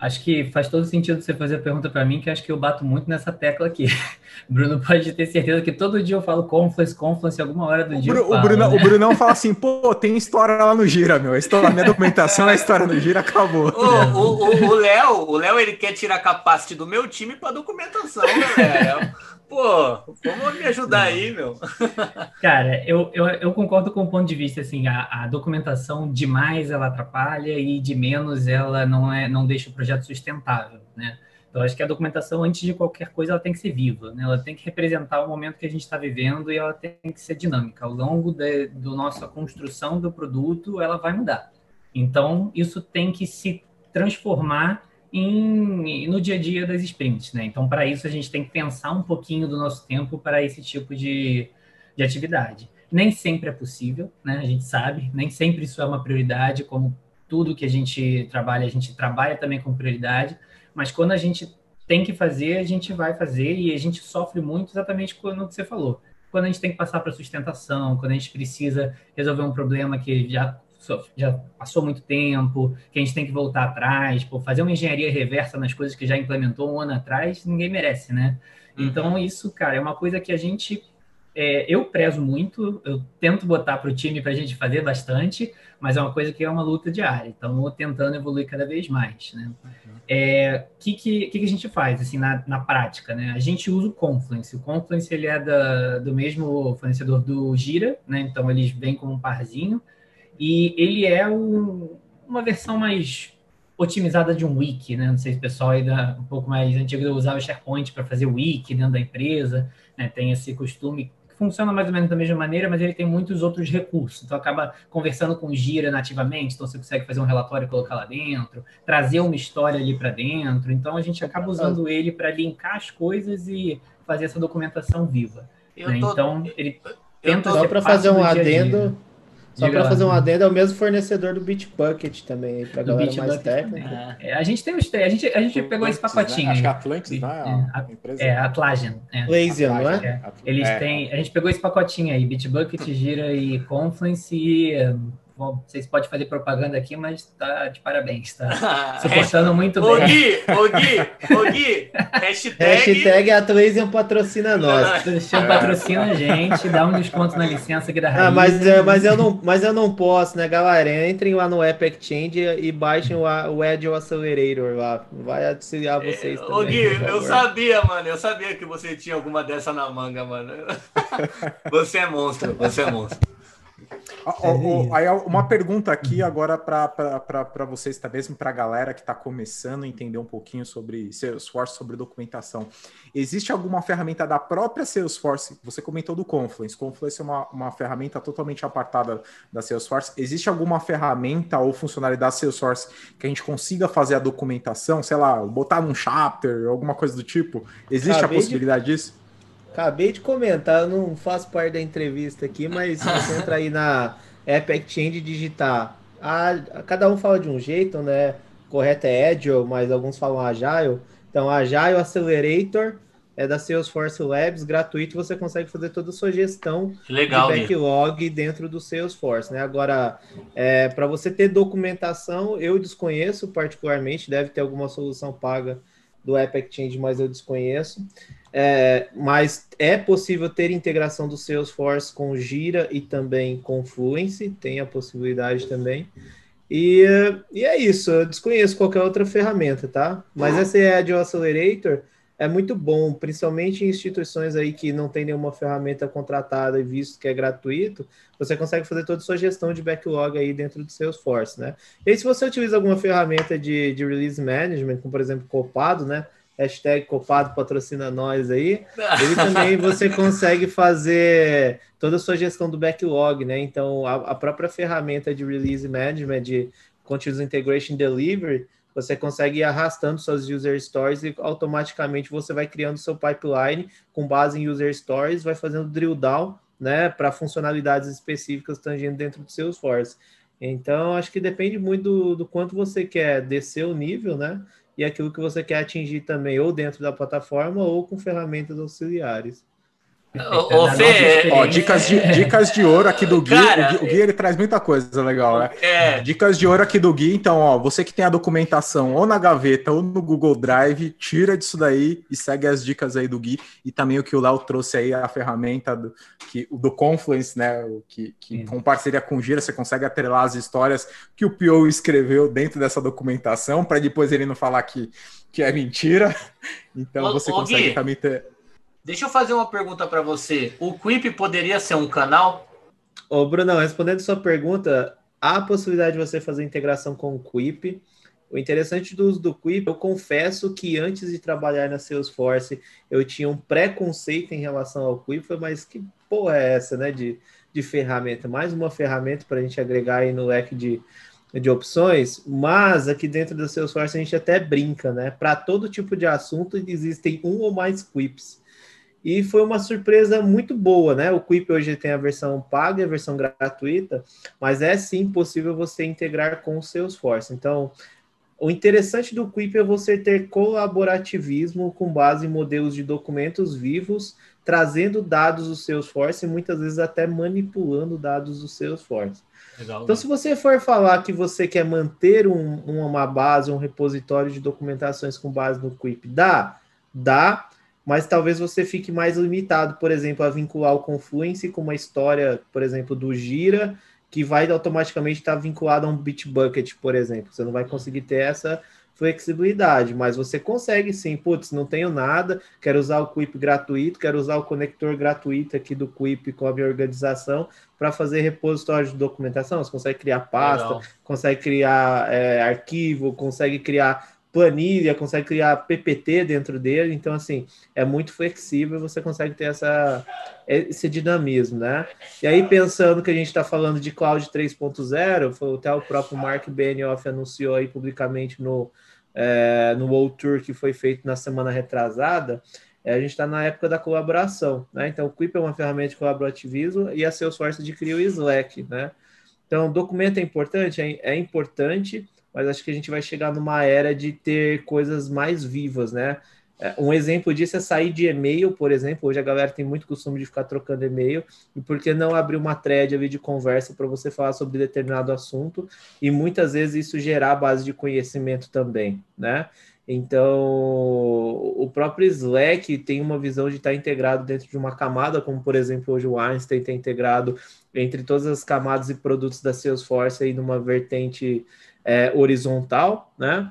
Speaker 5: Acho que faz todo sentido você fazer a pergunta para mim, que acho que eu bato muito nessa tecla aqui. Bruno pode ter certeza que todo dia eu falo Confluence, Confluence, alguma hora do o dia.
Speaker 2: Bru,
Speaker 5: falo,
Speaker 2: o, Bruno, né? o Brunão fala assim: pô, tem história lá no Gira, meu. A, história, a minha documentação é a história no Gira, acabou.
Speaker 3: O Léo, o Léo, ele quer tirar capacete do meu time para documentação, galera. Pô, vamos me ajudar aí, meu.
Speaker 5: Cara, eu, eu, eu, concordo com o ponto de vista, assim, a, a, documentação demais ela atrapalha e de menos ela não, é, não deixa o projeto sustentável, né? Então, acho que a documentação, antes de qualquer coisa, ela tem que ser viva, né? Ela tem que representar o momento que a gente está vivendo e ela tem que ser dinâmica. Ao longo da nossa construção do produto, ela vai mudar. Então, isso tem que se transformar em, no dia a dia das sprints, né? Então, para isso, a gente tem que pensar um pouquinho do nosso tempo para esse tipo de, de atividade. Nem sempre é possível, né? A gente sabe, nem sempre isso é uma prioridade, como tudo que a gente trabalha, a gente trabalha também com prioridade, mas quando a gente tem que fazer, a gente vai fazer e a gente sofre muito exatamente quando você falou. Quando a gente tem que passar para sustentação, quando a gente precisa resolver um problema que já já passou muito tempo, que a gente tem que voltar atrás, pô, fazer uma engenharia reversa nas coisas que já implementou um ano atrás, ninguém merece, né? Uhum. Então, isso, cara, é uma coisa que a gente. É, eu prezo muito, eu tento botar para o time para a gente fazer bastante, mas é uma coisa que é uma luta diária, então tentando evoluir cada vez mais, né? O uhum. é, que, que, que, a gente faz, assim, na, na prática, né? A gente usa o Confluence, o Confluence, ele é da, do mesmo fornecedor do Gira, né? Então, eles vêm como um parzinho, e ele é um, uma versão mais otimizada de um wiki, né? Não sei se o pessoal ainda um pouco mais antigo usava o SharePoint para fazer wiki dentro da empresa, né? Tem esse costume que funciona mais ou menos da mesma maneira, mas ele tem muitos outros recursos. Então acaba conversando com o Gira nativamente, então você consegue fazer um relatório e colocar lá dentro, trazer uma história ali para dentro. Então a gente acaba usando ele para linkar as coisas e fazer essa documentação viva. Né? Tô... Então ele
Speaker 4: tenta só para fazer um adendo só para fazer um adendo, é o mesmo fornecedor do Bitbucket também, para galera mais técnica.
Speaker 5: É. a gente tem os a gente, a gente pegou esse pacotinho. Né?
Speaker 2: Acho que a Atlantis, né?
Speaker 5: A, a empresa. É, a Atlassian.
Speaker 4: É. Lazian, não é?
Speaker 5: é? Eles é. têm, a gente pegou esse pacotinho aí, Bitbucket, Gira e Confluence e Bom, vocês podem fazer propaganda aqui, mas tá de parabéns, tá suportando muito bem.
Speaker 3: Ô Gui, ô Gui, ô Gui, hashtag...
Speaker 4: Hashtag Atlassian patrocina nós.
Speaker 5: Atlassian patrocina a gente, dá um desconto na licença aqui da Raiz.
Speaker 4: Ah, mas, é, mas, eu não, mas eu não posso, né, galera? Entrem lá no Epic Change e baixem o, o Agile Accelerator lá. Vai auxiliar vocês é, também.
Speaker 3: Ô Gui, eu sabia, mano, eu sabia que você tinha alguma dessa na manga, mano. Você é monstro, você é monstro.
Speaker 2: É aí uma pergunta aqui agora para vocês, tá mesmo para a galera que está começando a entender um pouquinho sobre Salesforce, sobre documentação. Existe alguma ferramenta da própria Salesforce? Você comentou do Confluence. Confluence é uma, uma ferramenta totalmente apartada da Salesforce. Existe alguma ferramenta ou funcionalidade da Salesforce que a gente consiga fazer a documentação, sei lá, botar num chapter, alguma coisa do tipo? Existe Acabei a possibilidade de... disso?
Speaker 4: Acabei de comentar, eu não faço parte da entrevista aqui, mas se você entrar aí na Epic Change e digitar, a, cada um fala de um jeito, né? Correto é Agile, mas alguns falam Agile. Então, Agile Accelerator é da Salesforce Labs, gratuito, você consegue fazer toda a sua gestão
Speaker 3: Legal,
Speaker 4: de backlog né? dentro do Salesforce, né? Agora, é, para você ter documentação, eu desconheço particularmente, deve ter alguma solução paga do App Exchange, mas eu desconheço. É, mas é possível ter integração do Salesforce com Gira e também com Fluency, tem a possibilidade também. E, e é isso, eu desconheço qualquer outra ferramenta, tá? Mas essa é a de Accelerator é muito bom, principalmente em instituições aí que não tem nenhuma ferramenta contratada e visto que é gratuito, você consegue fazer toda a sua gestão de backlog aí dentro do Salesforce, né? E aí, se você utiliza alguma ferramenta de, de release management, como por exemplo Copado, né? Hashtag Copado patrocina nós aí. Ele também você consegue fazer toda a sua gestão do backlog, né? Então, a, a própria ferramenta de release management, de Continuous Integration Delivery, você consegue ir arrastando suas user stories e automaticamente você vai criando seu pipeline com base em user stories, vai fazendo drill down, né, para funcionalidades específicas tangendo dentro do Salesforce. Então, acho que depende muito do, do quanto você quer descer o nível, né, e aquilo que você quer atingir também, ou dentro da plataforma ou com ferramentas auxiliares.
Speaker 2: Ô, Fê, ó, dicas, de, dicas de ouro aqui do Gui. Cara, o, Gui o Gui ele traz muita coisa legal, né? É. Dicas de ouro aqui do Gui. Então, ó, você que tem a documentação ou na gaveta ou no Google Drive, tira disso daí e segue as dicas aí do Gui. E também o que o Léo trouxe aí, a ferramenta do, que, do Confluence, né? O que, que com parceria com o Gira, você consegue atrelar as histórias que o Pio escreveu dentro dessa documentação, para depois ele não falar que, que é mentira. Então, ô, você ô, consegue Gui. também ter
Speaker 3: Deixa eu fazer uma pergunta para você. O Quip poderia ser um canal?
Speaker 4: Ô, Bruno, respondendo sua pergunta, há a possibilidade de você fazer integração com o Quip. O interessante do uso do Quip, eu confesso que antes de trabalhar na Salesforce, eu tinha um preconceito em relação ao Quip, mas que porra é essa, né, de, de ferramenta? Mais uma ferramenta para a gente agregar aí no leque de, de opções, mas aqui dentro da Salesforce a gente até brinca, né? Para todo tipo de assunto existem um ou mais Quips. E foi uma surpresa muito boa, né? O Quip hoje tem a versão paga e a versão gratuita, mas é sim possível você integrar com o Salesforce. Então, o interessante do Quip é você ter colaborativismo com base em modelos de documentos vivos, trazendo dados do Salesforce e muitas vezes até manipulando dados do Salesforce. Legal, então, né? se você for falar que você quer manter um, uma base, um repositório de documentações com base no Quip, dá, dá, mas talvez você fique mais limitado, por exemplo, a vincular o Confluence com uma história, por exemplo, do Gira, que vai automaticamente estar vinculado a um Bitbucket, por exemplo. Você não vai conseguir ter essa flexibilidade, mas você consegue sim, putz, não tenho nada, quero usar o Quip gratuito, quero usar o conector gratuito aqui do Quip com a minha organização para fazer repositório de documentação. Você consegue criar pasta, Legal. consegue criar é, arquivo, consegue criar planilha, consegue criar PPT dentro dele, então assim, é muito flexível, você consegue ter essa, esse dinamismo, né? E aí, pensando que a gente está falando de Cloud 3.0, até o próprio Mark Benioff anunciou aí publicamente no, é, no World Tour que foi feito na semana retrasada, é, a gente está na época da colaboração, né? Então, o Quip é uma ferramenta de colaborativismo e a Salesforce adquiriu o Slack, né? Então, documento é importante? É, é importante, mas acho que a gente vai chegar numa era de ter coisas mais vivas, né? É, um exemplo disso é sair de e-mail, por exemplo. Hoje a galera tem muito costume de ficar trocando e-mail. E por que não abrir uma thread ali de conversa para você falar sobre determinado assunto? E muitas vezes isso gerar base de conhecimento também, né? Então, o próprio Slack tem uma visão de estar integrado dentro de uma camada, como por exemplo hoje o Einstein está integrado entre todas as camadas e produtos da Salesforce aí numa vertente é, horizontal, né?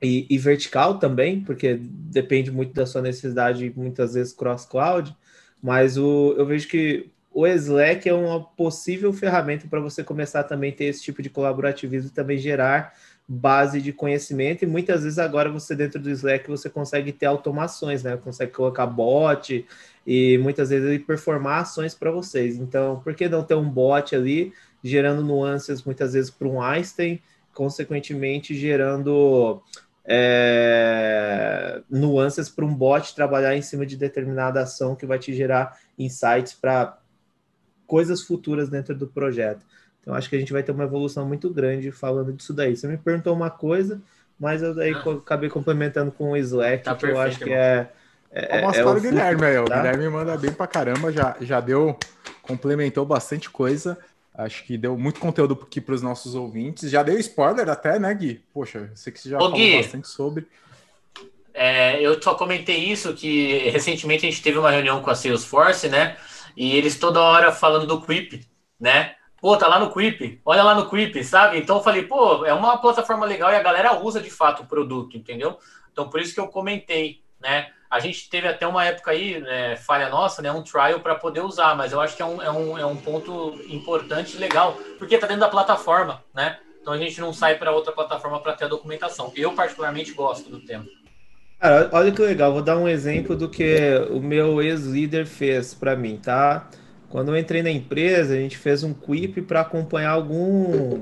Speaker 4: E, e, vertical também, porque depende muito da sua necessidade, muitas vezes cross-cloud, mas o, eu vejo que o Slack é uma possível ferramenta para você começar também a ter esse tipo de colaborativismo e também gerar base de conhecimento, e muitas vezes agora você dentro do Slack você consegue ter automações, né? Consegue colocar bot e muitas vezes ele performar ações para vocês. Então, por que não ter um bot ali gerando nuances muitas vezes para um Einstein consequentemente gerando é, nuances para um bot trabalhar em cima de determinada ação que vai te gerar insights para coisas futuras dentro do projeto. Então, acho que a gente vai ter uma evolução muito grande falando disso daí. Você me perguntou uma coisa, mas eu daí ah. acabei complementando com o Slack, tá que perfeito, eu acho que é,
Speaker 2: É, Vamos é para o Guilherme aí. Tá? O Guilherme manda bem pra caramba, já, já deu, complementou bastante coisa. Acho que deu muito conteúdo aqui para os nossos ouvintes. Já deu spoiler até, né, Gui? Poxa, sei que você já Ô, falou Gui, bastante sobre.
Speaker 3: É, eu só comentei isso que recentemente a gente teve uma reunião com a Salesforce, né? E eles toda hora falando do Creep, né? Pô, tá lá no Creep, olha lá no Creep, sabe? Então eu falei, pô, é uma plataforma legal e a galera usa de fato o produto, entendeu? Então por isso que eu comentei, né? A gente teve até uma época aí, né, falha nossa, né, um trial para poder usar, mas eu acho que é um, é, um, é um ponto importante e legal, porque tá dentro da plataforma, né? Então a gente não sai para outra plataforma para ter a documentação. Eu particularmente gosto do tema.
Speaker 4: Cara, olha que legal, vou dar um exemplo do que o meu ex-líder fez para mim, tá? Quando eu entrei na empresa, a gente fez um quip para acompanhar algum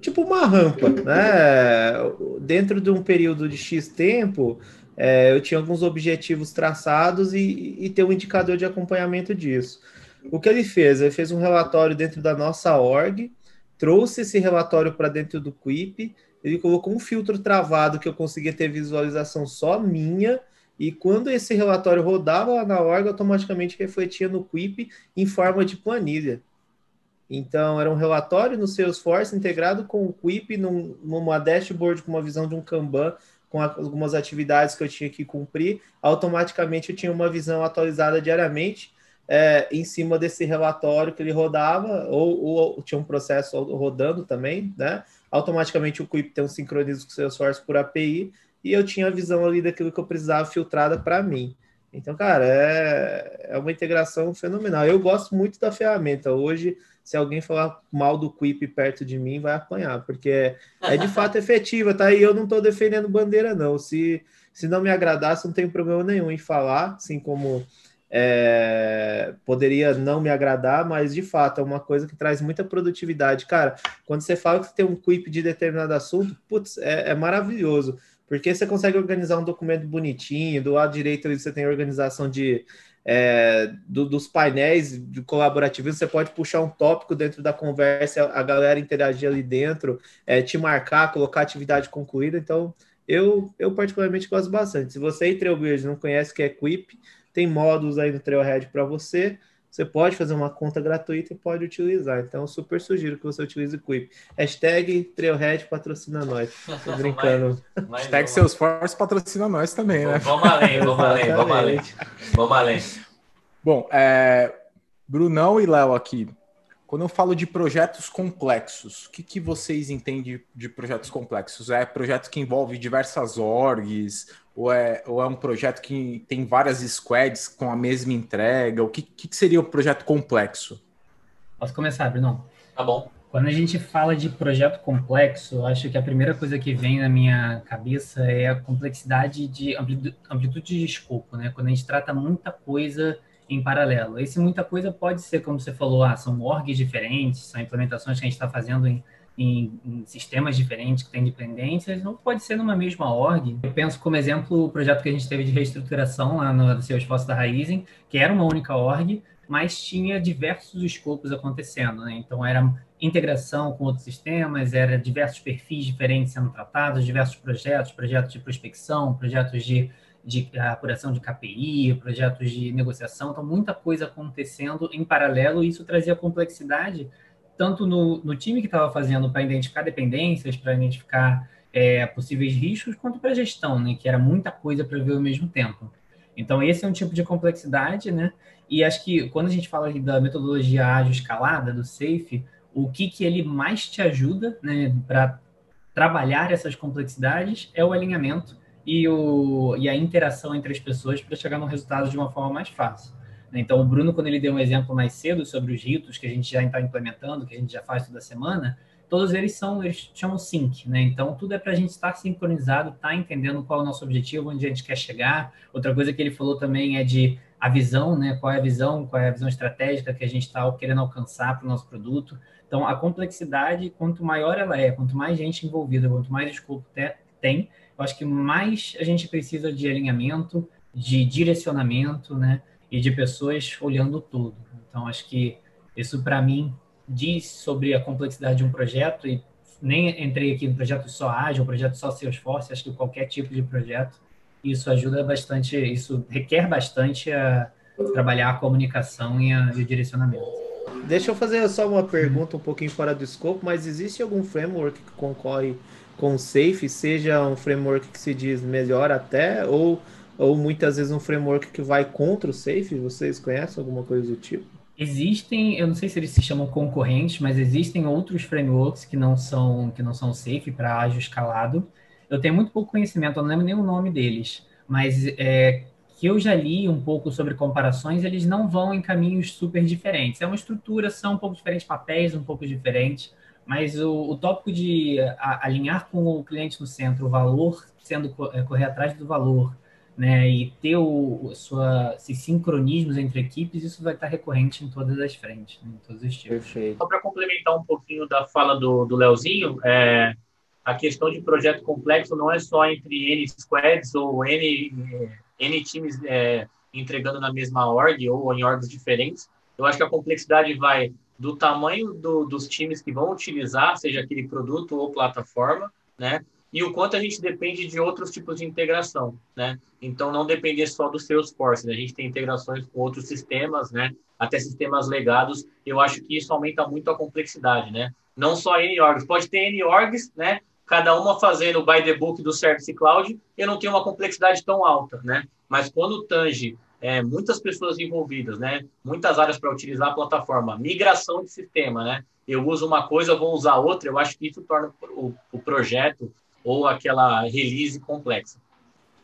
Speaker 4: tipo uma rampa, né? Dentro de um período de X tempo, é, eu tinha alguns objetivos traçados e, e ter um indicador de acompanhamento disso. O que ele fez? Ele fez um relatório dentro da nossa org, trouxe esse relatório para dentro do Quip, ele colocou um filtro travado que eu conseguia ter visualização só minha, e quando esse relatório rodava lá na org, automaticamente refletia no Quip em forma de planilha. Então, era um relatório no Salesforce integrado com o Quip num, numa dashboard com uma visão de um Kanban com algumas atividades que eu tinha que cumprir, automaticamente eu tinha uma visão atualizada diariamente é, em cima desse relatório que ele rodava, ou, ou, tinha um processo rodando também, né? Automaticamente o Quip tem um sincronismo com o Salesforce por API, e eu tinha a visão ali daquilo que eu precisava filtrada para mim. Então, cara, é, é uma integração fenomenal. Eu gosto muito da ferramenta. Hoje, se alguém falar mal do Quip perto de mim, vai apanhar, porque é, é de fato efetiva, tá? E eu não estou defendendo bandeira, não. Se, se não me agradasse, não tem problema nenhum em falar, assim como é, poderia não me agradar, mas de fato é uma coisa que traz muita produtividade. Cara, quando você fala que você tem um Quip de determinado assunto, putz, é, é maravilhoso. Porque você consegue organizar um documento bonitinho, do lado direito ali você tem organização de é, do, dos painéis colaborativos, você pode puxar um tópico dentro da conversa, a galera interagir ali dentro, é, te marcar, colocar atividade concluída. Então, eu, eu particularmente gosto bastante. Se você em Trailblazer não conhece o que é Quip, tem módulos aí no Trailhead para você. Você pode fazer uma conta gratuita e pode utilizar. Então, super sugiro que você utilize o Quip. Hashtag Trailhead patrocina nós. Tô brincando.
Speaker 2: Hashtag Salesforce patrocina nós também, né?
Speaker 3: Vamos além, vamos além, vamos além. Vamos além.
Speaker 2: Bom, é, Brunão e Léo aqui. Quando eu falo de projetos complexos, o que, que vocês entendem de projetos complexos? É projeto que envolve diversas orgs, ou é, ou é um projeto que tem várias squads com a mesma entrega? O que, que seria o projeto complexo?
Speaker 5: Posso começar, Bruno?
Speaker 3: Tá bom.
Speaker 5: Quando a gente fala de projeto complexo, acho que a primeira coisa que vem na minha cabeça é a complexidade de amplitude de escopo, né? Quando a gente trata muita coisa em paralelo. Esse muita coisa pode ser, como você falou, ah, são orgs diferentes, são implementações que a gente está fazendo em em, em, sistemas diferentes que têm dependências, não pode ser numa mesma org. Eu penso como exemplo o projeto que a gente teve de reestruturação lá no Salesforce da Raizen, que era uma única org, mas tinha diversos escopos acontecendo. Né? Então, era integração com outros sistemas, era diversos perfis diferentes sendo tratados, diversos projetos, projetos de prospecção, projetos de, de apuração de KPI, projetos de negociação, então muita coisa acontecendo em paralelo e isso trazia complexidade tanto no, no time que estava fazendo para identificar dependências, para identificar é, possíveis riscos, quanto para a gestão, né, que era muita coisa para ver ao mesmo tempo. Então, esse é um tipo de complexidade, né? E acho que quando a gente fala da metodologia ágil escalada, do SAFE, o que, que ele mais te ajuda né, para trabalhar essas complexidades é o alinhamento e, o, e a interação entre as pessoas para chegar no resultado de uma forma mais fácil. Né? Então, o Bruno, quando ele deu um exemplo mais cedo sobre os ritos que a gente já está implementando, que a gente já faz toda semana, todos eles são, eles chamam sync, né? Então, tudo é para a gente estar sincronizado, estar tá entendendo qual é o nosso objetivo, onde a gente quer chegar. Outra coisa que ele falou também é de a visão, né? Qual é a visão, qual é a visão estratégica que a gente está querendo alcançar para o nosso produto. Então, a complexidade, quanto maior ela é, quanto mais gente envolvida, quanto mais escopo tem, eu acho que mais a gente precisa de alinhamento, de direcionamento, né? e de pessoas olhando tudo. Então, acho que isso, para mim, diz sobre a complexidade de um projeto, e nem entrei aqui no projeto só ágil, projeto só Salesforce, acho que qualquer tipo de projeto, isso ajuda bastante, isso requer bastante a trabalhar a comunicação e, a, e o direcionamento.
Speaker 4: Deixa eu fazer só uma pergunta um pouquinho fora do escopo, mas existe algum framework que concorre com Safe, seja um framework que se diz melhor até, ou, ou muitas vezes um framework que vai contra o Safe? Vocês conhecem alguma coisa do tipo?
Speaker 5: Existem, eu não sei se eles se chamam concorrentes, mas existem outros frameworks que não são que não são safe para ágil escalado. Eu tenho muito pouco conhecimento, eu não lembro nem o nome deles, mas é, que eu já li um pouco sobre comparações, eles não vão em caminhos super diferentes. É uma estrutura, são um pouco diferentes, papéis um pouco diferentes, mas o, o tópico de a, alinhar com o cliente no centro, o valor sendo é, correr atrás do valor, né, e ter o, sua, esses sincronismos entre equipes, isso vai estar recorrente em todas as frentes, né, em todos os tipos.
Speaker 3: Perfeito. Só para complementar um pouquinho da fala do, do Leozinho, é, a questão de projeto complexo não é só entre N squads ou N, N times é, entregando na mesma org ou em orgs diferentes. Eu acho que a complexidade vai do tamanho do, dos times que vão utilizar, seja aquele produto ou plataforma, né? e o quanto a gente depende de outros tipos de integração, né? Então, não depender só do Salesforce, né? a gente tem integrações com outros sistemas, né? Até sistemas legados, eu acho que isso aumenta muito a complexidade, né? Não só N-Orgs, pode ter N-Orgs, né? Cada uma fazendo o by the book do Service Cloud, eu não tenho uma complexidade tão alta, né? Mas quando tange é, muitas pessoas envolvidas, né? Muitas áreas para utilizar a plataforma, migração de sistema, né? Eu uso uma coisa, vou usar outra, eu acho que isso torna o, o projeto ou aquela release complexa.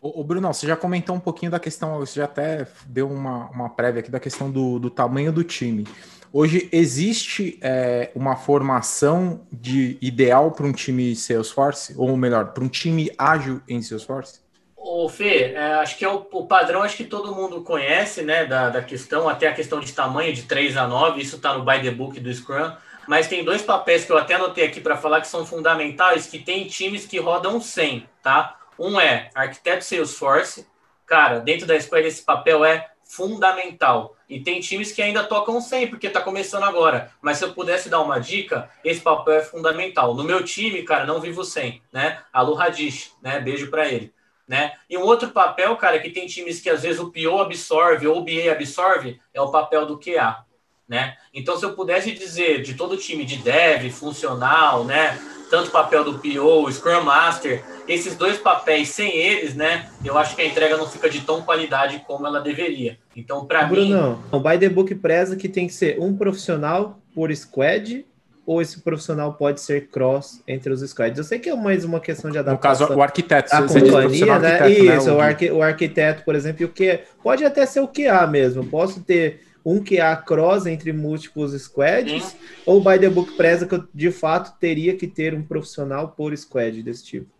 Speaker 2: O, Bruno, você já comentou um pouquinho da questão, você já até deu uma, uma prévia aqui da questão do, do tamanho do time. Hoje existe é, uma formação de ideal para um time Salesforce, ou melhor, para um time ágil em Salesforce?
Speaker 3: O Fê, é, acho que é o, o, padrão, acho que todo mundo conhece, né, da, da questão, até a questão de tamanho de 3 a 9, isso está no by the book do Scrum mas tem dois papéis que eu até anotei aqui para falar que são fundamentais, que tem times que rodam 100, tá? Um é arquiteto Salesforce, cara, dentro da escola esse papel é fundamental. E tem times que ainda tocam 100, porque está começando agora. Mas se eu pudesse dar uma dica, esse papel é fundamental. No meu time, cara, não vivo sem, né? Alu Radish, né? Beijo para ele. Né? E um outro papel, cara, que tem times que às vezes o PO absorve ou o BA absorve, é o papel do QA né? Então, se eu pudesse dizer de todo time de dev, funcional, né? Tanto o papel do PO, Scrum Master, esses dois papéis, sem eles, né? Eu acho que a entrega não fica de tão qualidade como ela deveria. Então, para mim.
Speaker 4: Bruno, o By the Book preza que tem que ser um profissional por squad ou esse profissional pode ser cross entre os squads? Eu sei que é mais uma questão de adaptação.
Speaker 2: No caso, o arquiteto.
Speaker 4: A companhia, né? né? Isso, né? O, arqu o arquiteto, por exemplo, e o que pode até ser o QA mesmo. Posso ter um que é a cross entre múltiplos squads, Sim. ou by the book preza que eu, de fato teria que ter um profissional por squad desse tipo?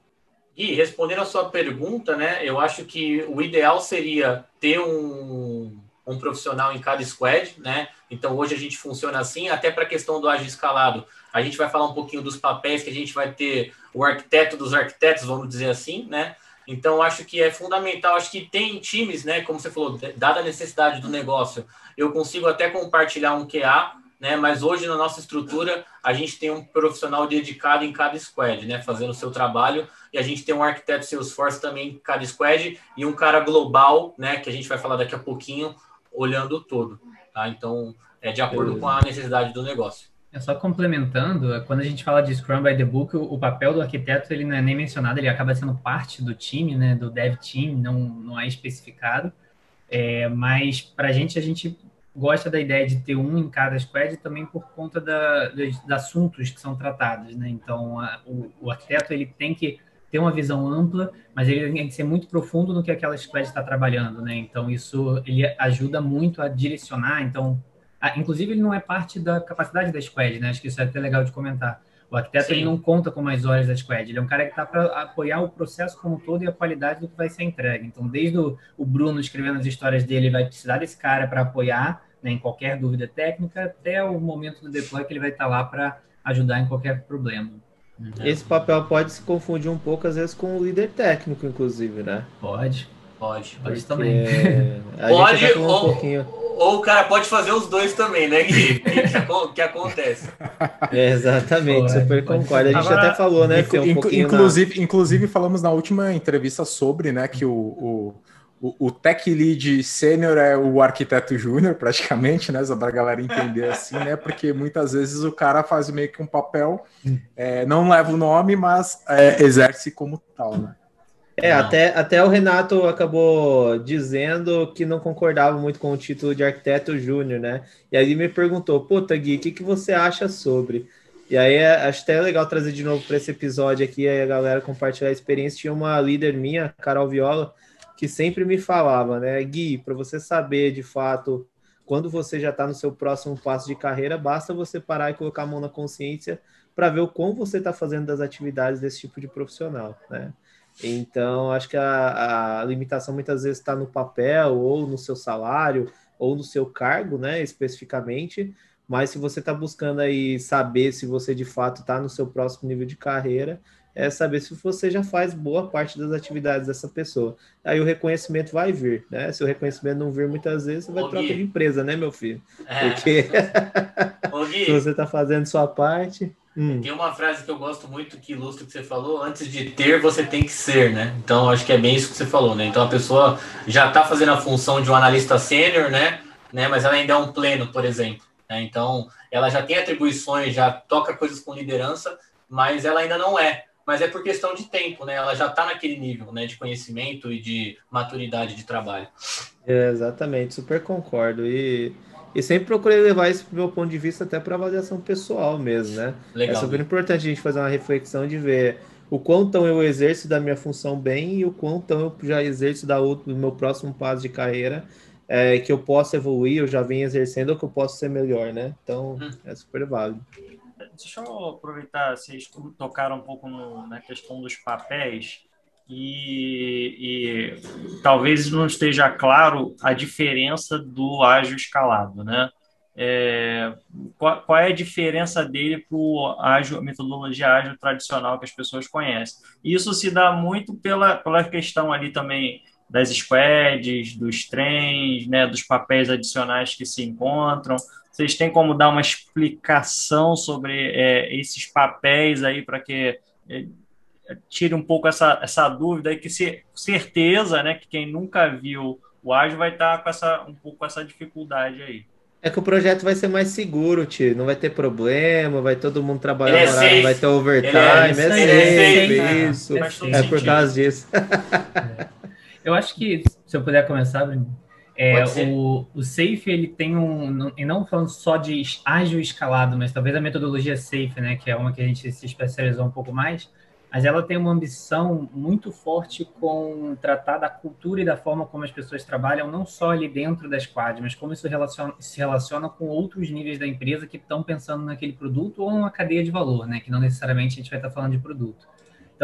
Speaker 3: E respondendo a sua pergunta, né, eu acho que o ideal seria ter um, um profissional em cada squad, né? Então hoje a gente funciona assim, até para a questão do ágil escalado. A gente vai falar um pouquinho dos papéis que a gente vai ter o arquiteto dos arquitetos, vamos dizer assim, né? Então, acho que é fundamental. Acho que tem times, né? Como você falou, dada a necessidade do negócio, eu consigo até compartilhar um QA, né? Mas hoje na nossa estrutura a gente tem um profissional dedicado em cada squad, né? Fazendo o seu trabalho e a gente tem um arquiteto Salesforce também em cada squad e um cara global, né? Que a gente vai falar daqui a pouquinho, olhando todo, tá? Então, é de acordo com a necessidade do negócio.
Speaker 5: É só complementando, quando a gente fala de Scrum by the Book, o, o, papel do arquiteto ele não é nem mencionado, ele acaba sendo parte do time, né, do dev team, não, não é especificado. É, mas para a gente, a gente gosta da ideia de ter um em cada squad também por conta da, dos, dos assuntos que são tratados, né? Então, a, o, o, arquiteto ele tem que ter uma visão ampla, mas ele tem que ser muito profundo no que aquela squad está trabalhando, né? Então, isso ele ajuda muito a direcionar. Então, ah, inclusive, ele não é parte da capacidade da squad, né? Acho que isso é até legal de comentar. O arquiteto ele não conta com mais horas da squad, ele é um cara que está para apoiar o processo como um todo e a qualidade do que vai ser entregue. Então, desde o, o Bruno escrevendo as histórias dele, vai precisar desse cara para apoiar né, em qualquer dúvida técnica, até o momento do deploy que ele vai estar tá lá para ajudar em qualquer problema.
Speaker 4: Uhum. Esse papel pode se confundir um pouco, às vezes, com o líder técnico, inclusive, né?
Speaker 5: Pode.
Speaker 3: Pode.
Speaker 5: Pode também.
Speaker 3: pode, ou, um pouquinho... ou o cara pode fazer os dois também, né, Gui? que, que acontece.
Speaker 4: É, exatamente, Pô, super concordo. A gente Agora, até falou, né, Fê, um
Speaker 2: inclusive, na... inclusive, falamos na última entrevista sobre, né, que o, o o, o tech lead sênior é o arquiteto júnior, praticamente, né? Só para a galera entender assim, né? Porque muitas vezes o cara faz meio que um papel, é, não leva o nome, mas é, exerce como tal, né?
Speaker 4: É, até, até o Renato acabou dizendo que não concordava muito com o título de arquiteto júnior, né? E aí me perguntou, puta Gui, o que, que você acha sobre? E aí acho até legal trazer de novo para esse episódio aqui, aí a galera compartilhar a experiência. Tinha uma líder minha, Carol Viola, que sempre me falava, né, Gui, para você saber de fato quando você já está no seu próximo passo de carreira, basta você parar e colocar a mão na consciência para ver o quão você está fazendo das atividades desse tipo de profissional, né? Então, acho que a, a limitação muitas vezes está no papel, ou no seu salário, ou no seu cargo, né, especificamente. Mas se você está buscando aí saber se você de fato está no seu próximo nível de carreira, é saber se você já faz boa parte das atividades dessa pessoa. Aí o reconhecimento vai vir, né? Se o reconhecimento não vir muitas vezes, você vai trocar de empresa, né, meu filho? É. Porque Ô, se você está fazendo sua parte.
Speaker 3: Hum. Tem uma frase que eu gosto muito que ilustra o que você falou: antes de ter, você tem que ser, né? Então acho que é bem isso que você falou, né? Então a pessoa já está fazendo a função de um analista sênior, né? né? Mas ela ainda é um pleno, por exemplo. Né? Então ela já tem atribuições, já toca coisas com liderança, mas ela ainda não é mas é por questão de tempo, né? Ela já está naquele nível, né, de conhecimento e de maturidade de trabalho.
Speaker 4: É, exatamente, super concordo e e sempre procurei levar isso do meu ponto de vista até para avaliação pessoal mesmo, né? Legal, é super né? importante a gente fazer uma reflexão de ver o quanto eu exerço da minha função bem e o quanto eu já exerço da outro, do meu próximo passo de carreira é, que eu posso evoluir, eu já venho exercendo ou que eu posso ser melhor, né? Então, hum. é super válido.
Speaker 6: Deixa eu aproveitar, vocês tocaram um pouco no, na questão dos papéis e, e, talvez não esteja claro a diferença do ágil escalado, né? É, qual, qual, é a diferença dele para a metodologia ágil tradicional que as pessoas conhecem? Isso se dá muito pela, pela questão ali também das squads, dos trens, né, dos papéis adicionais que se encontram. Vocês têm como dar uma explicação sobre é, esses papéis aí para que é, tire um pouco essa, essa dúvida e que se, certeza, né, que quem nunca viu o ágil vai estar com essa um pouco com essa dificuldade aí.
Speaker 4: É que o projeto vai ser mais seguro, tio. Não vai ter problema, vai todo mundo trabalhar é horário, vai ter overtime. É, é, safe, é isso. É, é por causa disso.
Speaker 5: Eu acho que, se eu puder começar, é, o, o Safe, ele tem um, e não falando só de ágil escalado, mas talvez a metodologia Safe, né, que é uma que a gente se especializou um pouco mais, mas ela tem uma ambição muito forte com tratar da cultura e da forma como as pessoas trabalham, não só ali dentro da squad, mas como isso relaciona, se relaciona com outros níveis da empresa que estão pensando naquele produto ou uma cadeia de valor, né, que não necessariamente a gente vai estar falando de produto.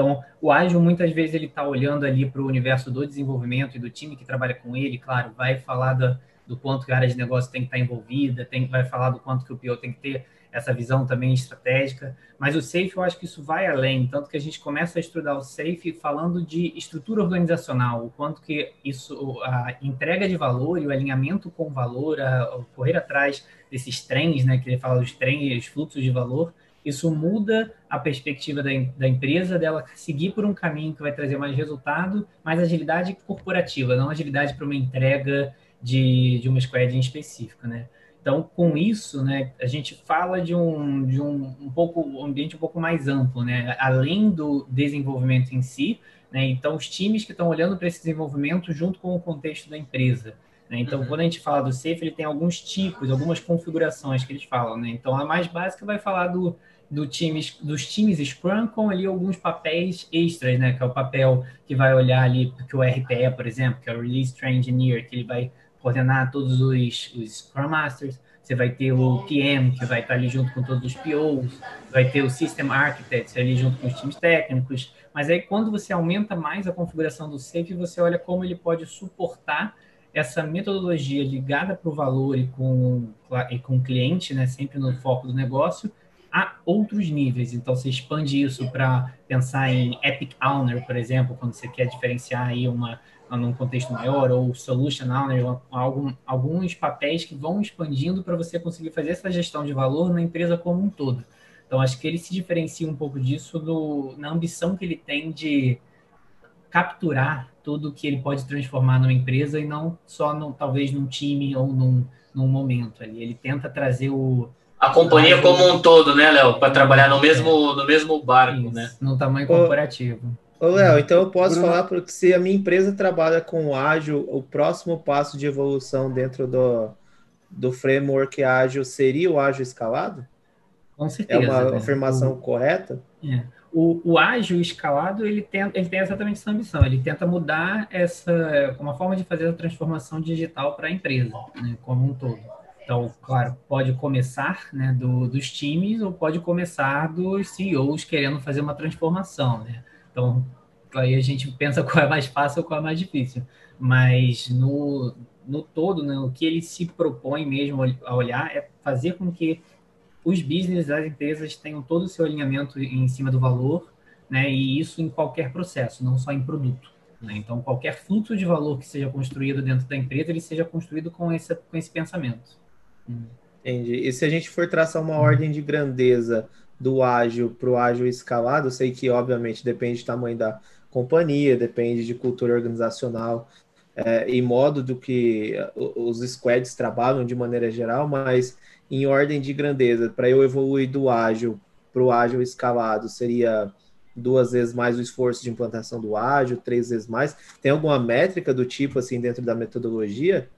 Speaker 5: Então, o ágil muitas vezes ele está olhando ali para o universo do desenvolvimento e do time que trabalha com ele, claro, vai falar da, do quanto que a área de negócio tem que estar tá envolvida, tem, vai falar do quanto que o PO tem que ter essa visão também estratégica, mas o SAFE eu acho que isso vai além, tanto que a gente começa a estudar o SAFE falando de estrutura organizacional, o quanto que isso, a entrega de valor e o alinhamento com o valor, a, correr atrás desses trens, né, que ele fala dos trens, fluxos de valor, isso muda a perspectiva da, da, empresa, dela seguir por um caminho que vai trazer mais resultado, mais agilidade corporativa, não agilidade para uma entrega de, de uma squad em específico, né? Então, com isso, né, a gente fala de um, de um, um pouco, um ambiente um pouco mais amplo, né? Além do desenvolvimento em si, né? Então, os times que estão olhando para esse desenvolvimento junto com o contexto da empresa. Né? Então, uhum. quando a gente fala do Safe, ele tem alguns tipos, algumas configurações que eles falam, né? Então, a mais básica vai falar do do times, dos times Scrum com ali alguns papéis extras, né? Que é o papel que vai olhar ali, que o RPE, por exemplo, que é o Release Train Engineer, que ele vai coordenar todos os, os Scrum Masters. Você vai ter o PM, que vai estar ali junto com todos os POs. Vai ter o System Architect ali junto com os times técnicos. Mas aí, quando você aumenta mais a configuração do Safe, você olha como ele pode suportar essa metodologia ligada para o valor e com, e com o cliente, né, sempre no foco do negócio, a outros níveis. Então, você expande isso para pensar em Epic Owner, por exemplo, quando você quer diferenciar aí uma, num contexto maior, ou solution owner, algum, alguns papéis que vão expandindo para você conseguir fazer essa gestão de valor na empresa como um todo. Então, acho que ele se diferencia um pouco disso do, na ambição que ele tem de capturar tudo que ele pode transformar numa empresa e não só, no, talvez, num time ou num, num momento ali. Ele tenta trazer o...
Speaker 3: A companhia como um todo, né, Léo? Para trabalhar no mesmo, no mesmo barco, Isso, né?
Speaker 5: No tamanho corporativo.
Speaker 4: Ô, Léo, então eu posso Bruno... falar porque se a minha empresa trabalha com o ágil, o próximo passo de evolução dentro do, do framework ágil seria o ágil escalado?
Speaker 5: Com certeza.
Speaker 4: É uma né? afirmação o, correta?
Speaker 5: É. O, o ágil escalado, ele tem, ele tem exatamente essa ambição. Ele tenta mudar essa uma forma de fazer a transformação digital para a empresa, né, como um todo. Então, claro, pode começar né, do, dos times ou pode começar dos CEOs querendo fazer uma transformação, né? Então, aí a gente pensa qual é mais fácil ou qual é mais difícil. Mas no, no todo, né, o que ele se propõe mesmo a olhar é fazer com que os business das empresas tenham todo o seu alinhamento em cima do valor, né, e isso em qualquer processo, não só em produto. Né? Então, qualquer fluxo de valor que seja construído dentro da empresa, ele seja construído com esse, com esse pensamento.
Speaker 4: Entendi. E se a gente for traçar uma ordem de grandeza do ágil para o ágil escalado, sei que, obviamente, depende do tamanho da companhia, depende de cultura organizacional é, e modo do que os squads trabalham de maneira geral, mas em ordem de grandeza, para eu evoluir do ágil para o ágil escalado, seria duas vezes mais o esforço de implantação do ágil, três vezes mais. Tem alguma métrica do tipo assim dentro da metodologia?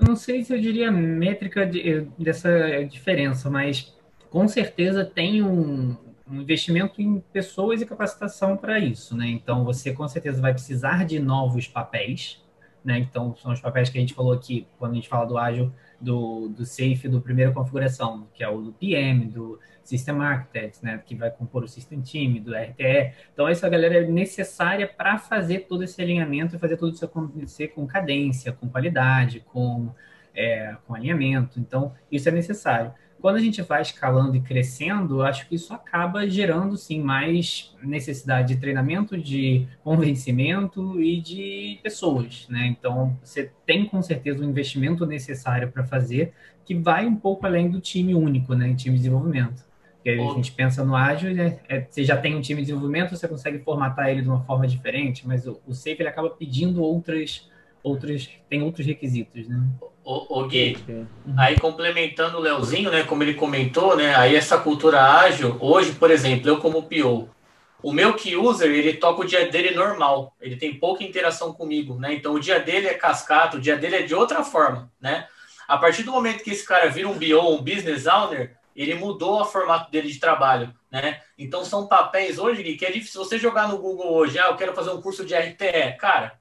Speaker 5: não sei se eu diria métrica de, dessa diferença, mas com certeza tem um, um investimento em pessoas e capacitação para isso, né? Então você com certeza vai precisar de novos papéis, né? Então são os papéis que a gente falou aqui quando a gente fala do ágil, do, do safe, do primeira configuração, que é o do PM, do System Architect, né? Que vai compor o System Team, do RTE. Então essa galera é necessária para fazer todo esse alinhamento e fazer tudo isso acontecer com cadência, com qualidade, com é, com alinhamento. Então, isso é necessário quando a gente vai escalando e crescendo, acho que isso acaba gerando, sim, mais necessidade de treinamento, de convencimento e de pessoas, né? Então, você tem com certeza o investimento necessário para fazer, que vai um pouco além do time único, né? Em time de desenvolvimento. Porque a gente pensa no ágil, né? É, você já tem um time de desenvolvimento, você consegue formatar ele de uma forma diferente, mas o, o Safe ele acaba pedindo outras, outras, tem outros requisitos, né?
Speaker 3: O, o Gui, aí complementando o Leozinho, né, como ele comentou, né, aí essa cultura ágil, hoje, por exemplo, eu como PO, o meu key user, ele toca o dia dele normal, ele tem pouca interação comigo, né, então o dia dele é cascata, o dia dele é de outra forma, né, a partir do momento que esse cara vira um BO, um business owner, ele mudou o formato dele de trabalho, né, então são papéis hoje, Gui, que é difícil, você jogar no Google hoje, ah, eu quero fazer um curso de RTE, cara,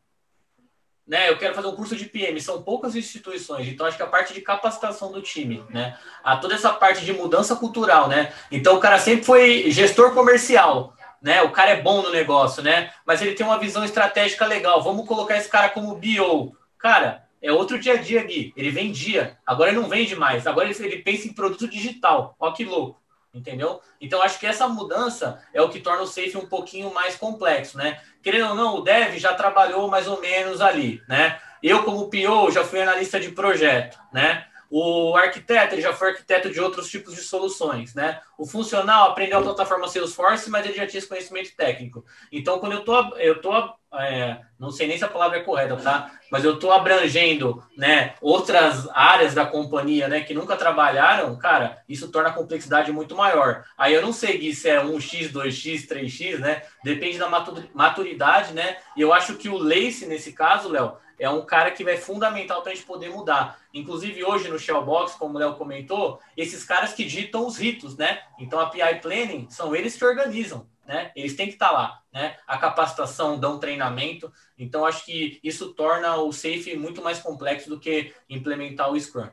Speaker 3: né, eu quero fazer um curso de PM, são poucas instituições, então acho que a parte de capacitação do time, né, a toda essa parte de mudança cultural, né, então o cara sempre foi gestor comercial, né, o cara é bom no negócio, né, mas ele tem uma visão estratégica legal, vamos colocar esse cara como BO, cara, é outro dia a dia, Gui, ele vendia, agora ele não vende mais, agora ele, ele pensa em produto digital, ó que louco, entendeu? Então acho que essa mudança é o que torna o safe um pouquinho mais complexo, né? Querendo ou não, o dev já trabalhou mais ou menos ali, né? Eu como PO já fui analista de projeto, né? O arquiteto ele já foi arquiteto de outros tipos de soluções, né? O funcional aprendeu a plataforma Salesforce, mas ele já tinha esse conhecimento técnico. Então, quando eu tô, eu tô, é, não sei nem se a palavra é correta, tá? Mas eu tô abrangendo, né, outras áreas da companhia, né, que nunca trabalharam, cara, isso torna a complexidade muito maior. Aí eu não sei se é 1x, 2x, 3x, né? Depende da maturidade, né? E eu acho que o Lace, nesse caso, Léo, é um cara que vai fundamental para a gente poder mudar. Inclusive, hoje no Shellbox, como o Léo comentou, esses caras que ditam os ritos, né? Então, a PI Planning são eles que organizam, né? Eles têm que estar tá lá, né? A capacitação, dão treinamento. Então, acho que isso torna o Safe muito mais complexo do que implementar o Scrum.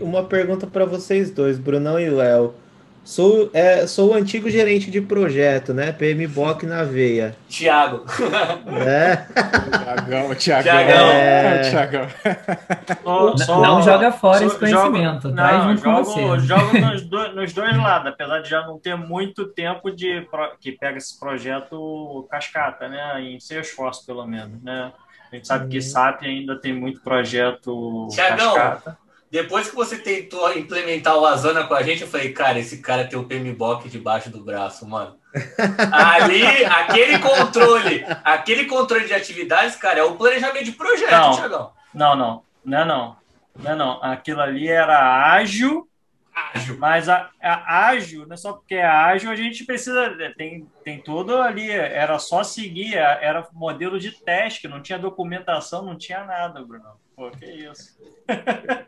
Speaker 4: Uma pergunta para vocês dois, Brunão e Léo. Sou, é, sou o antigo gerente de projeto, né? PMBOK na veia.
Speaker 3: Tiago.
Speaker 4: É.
Speaker 2: Tiagão, Tiagão.
Speaker 4: É.
Speaker 2: Tiagão.
Speaker 5: Não, não joga fora esse conhecimento, traz tá? junto
Speaker 6: jogo,
Speaker 5: com você.
Speaker 6: Jogo nos, do, nos, dois lados, apesar de já não ter muito tempo de que pega esse projeto cascata, né? Em Salesforce, pelo menos, né? A gente sabe que uhum. SAP ainda tem muito projeto
Speaker 3: Tiagão, cascata. Depois que você tentou implementar o Asana com a gente, eu falei, cara, esse cara tem o PMBOK debaixo do braço, mano. Ali, aquele controle, aquele controle de atividades, cara, é o planejamento de projeto,
Speaker 6: não,
Speaker 3: Thiagão.
Speaker 6: Não, não, não, não, não, não. Aquilo ali era ágil, ágil. Mas a, a, ágil, não é só porque é ágil, a gente precisa. Tem, tem tudo ali. Era só seguir, era modelo de teste, não tinha documentação, não tinha nada, Bruno. Pô, que isso.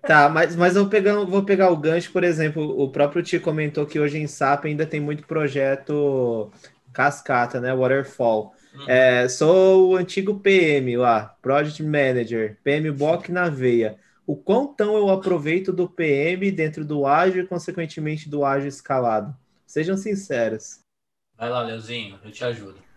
Speaker 4: tá, mas, mas eu vou pegar, vou pegar o gancho, por exemplo, o próprio Ti comentou que hoje em SAP ainda tem muito projeto cascata, né? Waterfall. Uhum. É, sou o antigo PM lá, Project Manager, PMBOK na veia. O quanto eu aproveito do PM dentro do ágil e, consequentemente, do ágil escalado? Sejam sinceros.
Speaker 3: Vai lá, Leozinho, eu te ajudo.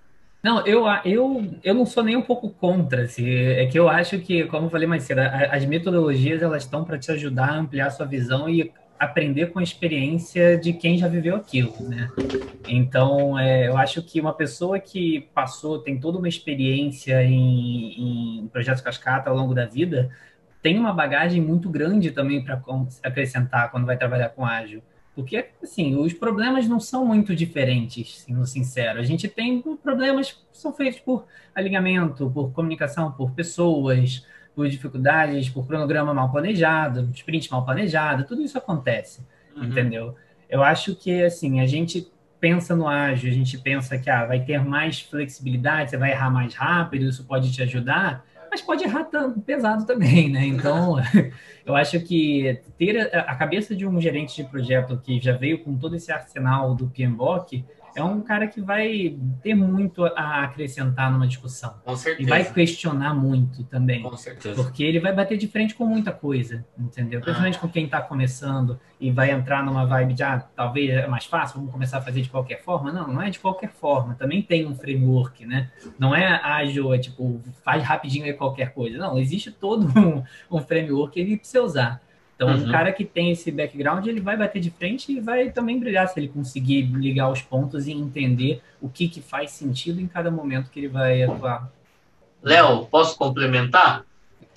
Speaker 5: Não, eu, eu, eu não sou nem um pouco contra. Assim, é que eu acho que, como eu falei mais cedo, as metodologias elas estão para te ajudar a ampliar a sua visão e aprender com a experiência de quem já viveu aquilo, né? Então, é, eu acho que uma pessoa que passou, tem toda uma experiência em, em projetos cascata ao longo da vida, tem uma bagagem muito grande também para acrescentar quando vai trabalhar com ágil. Porque, assim, os problemas não são muito diferentes, sendo sincero. A gente tem problemas que são feitos por alinhamento, por comunicação, por pessoas, por dificuldades, por cronograma mal planejado, sprint mal planejado, tudo isso acontece, uhum. entendeu? Eu acho que, assim, a gente pensa no ágil, a gente pensa que ah, vai ter mais flexibilidade, você vai errar mais rápido, isso pode te ajudar, mas pode errar tanto, pesado também, né? Então, eu acho que ter a, cabeça de um gerente de projeto que já veio com todo esse arsenal do PMBOK é um cara que vai ter muito a acrescentar numa discussão.
Speaker 3: Com certeza.
Speaker 5: E vai questionar muito também.
Speaker 3: Com certeza.
Speaker 5: Porque ele vai bater de frente com muita coisa, entendeu? Principalmente ah. com quem está começando e vai entrar numa vibe de, ah, talvez é mais fácil, vamos começar a fazer de qualquer forma. Não, não é de qualquer forma. Também tem um framework, né? Não é ágil, é tipo, faz rapidinho aí qualquer coisa. Não, existe todo um, um framework que ele precisa usar. Então, uhum. um cara que tem esse background, ele vai bater de frente e vai também brilhar se ele conseguir ligar os pontos e entender o que, que faz sentido em cada momento que ele vai atuar.
Speaker 3: Léo, posso complementar?